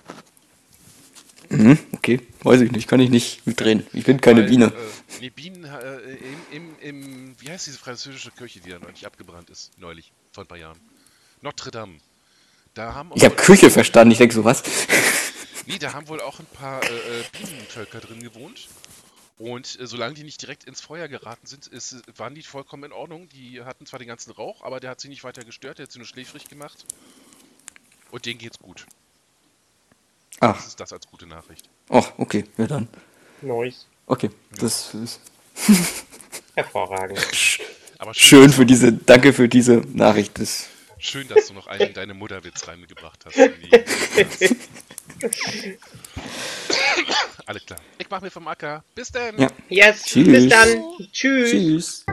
Mhm, okay, weiß ich nicht, kann ich nicht mitreden. Ich bin keine Weil, Biene. Äh, nee, Bienen äh, im, im, im, wie heißt diese französische Kirche, die da neulich abgebrannt ist? Neulich, vor ein paar Jahren. Notre Dame. Da haben Ich habe Küche verstanden, ich denke so, was? Nee, da haben wohl auch ein paar äh, äh, Bienenvölker drin gewohnt. Und äh, solange die nicht direkt ins Feuer geraten sind, ist, waren die vollkommen in Ordnung. Die hatten zwar den ganzen Rauch, aber der hat sie nicht weiter gestört, der hat sie nur schläfrig gemacht. Und denen geht's gut. Ah, Das ist das als gute Nachricht. oh, okay, ja dann. Nice. Okay, das ist... Hervorragend. Aber Schön für diese, danke für diese Nachricht. Das, Schön, dass du noch einen in deine Mutterwitz reingebracht hast. Alles klar. Ich mach mir vom Acker. Bis dann. Ja. Yes, Tschüss. bis dann. Tschüss. tschüss.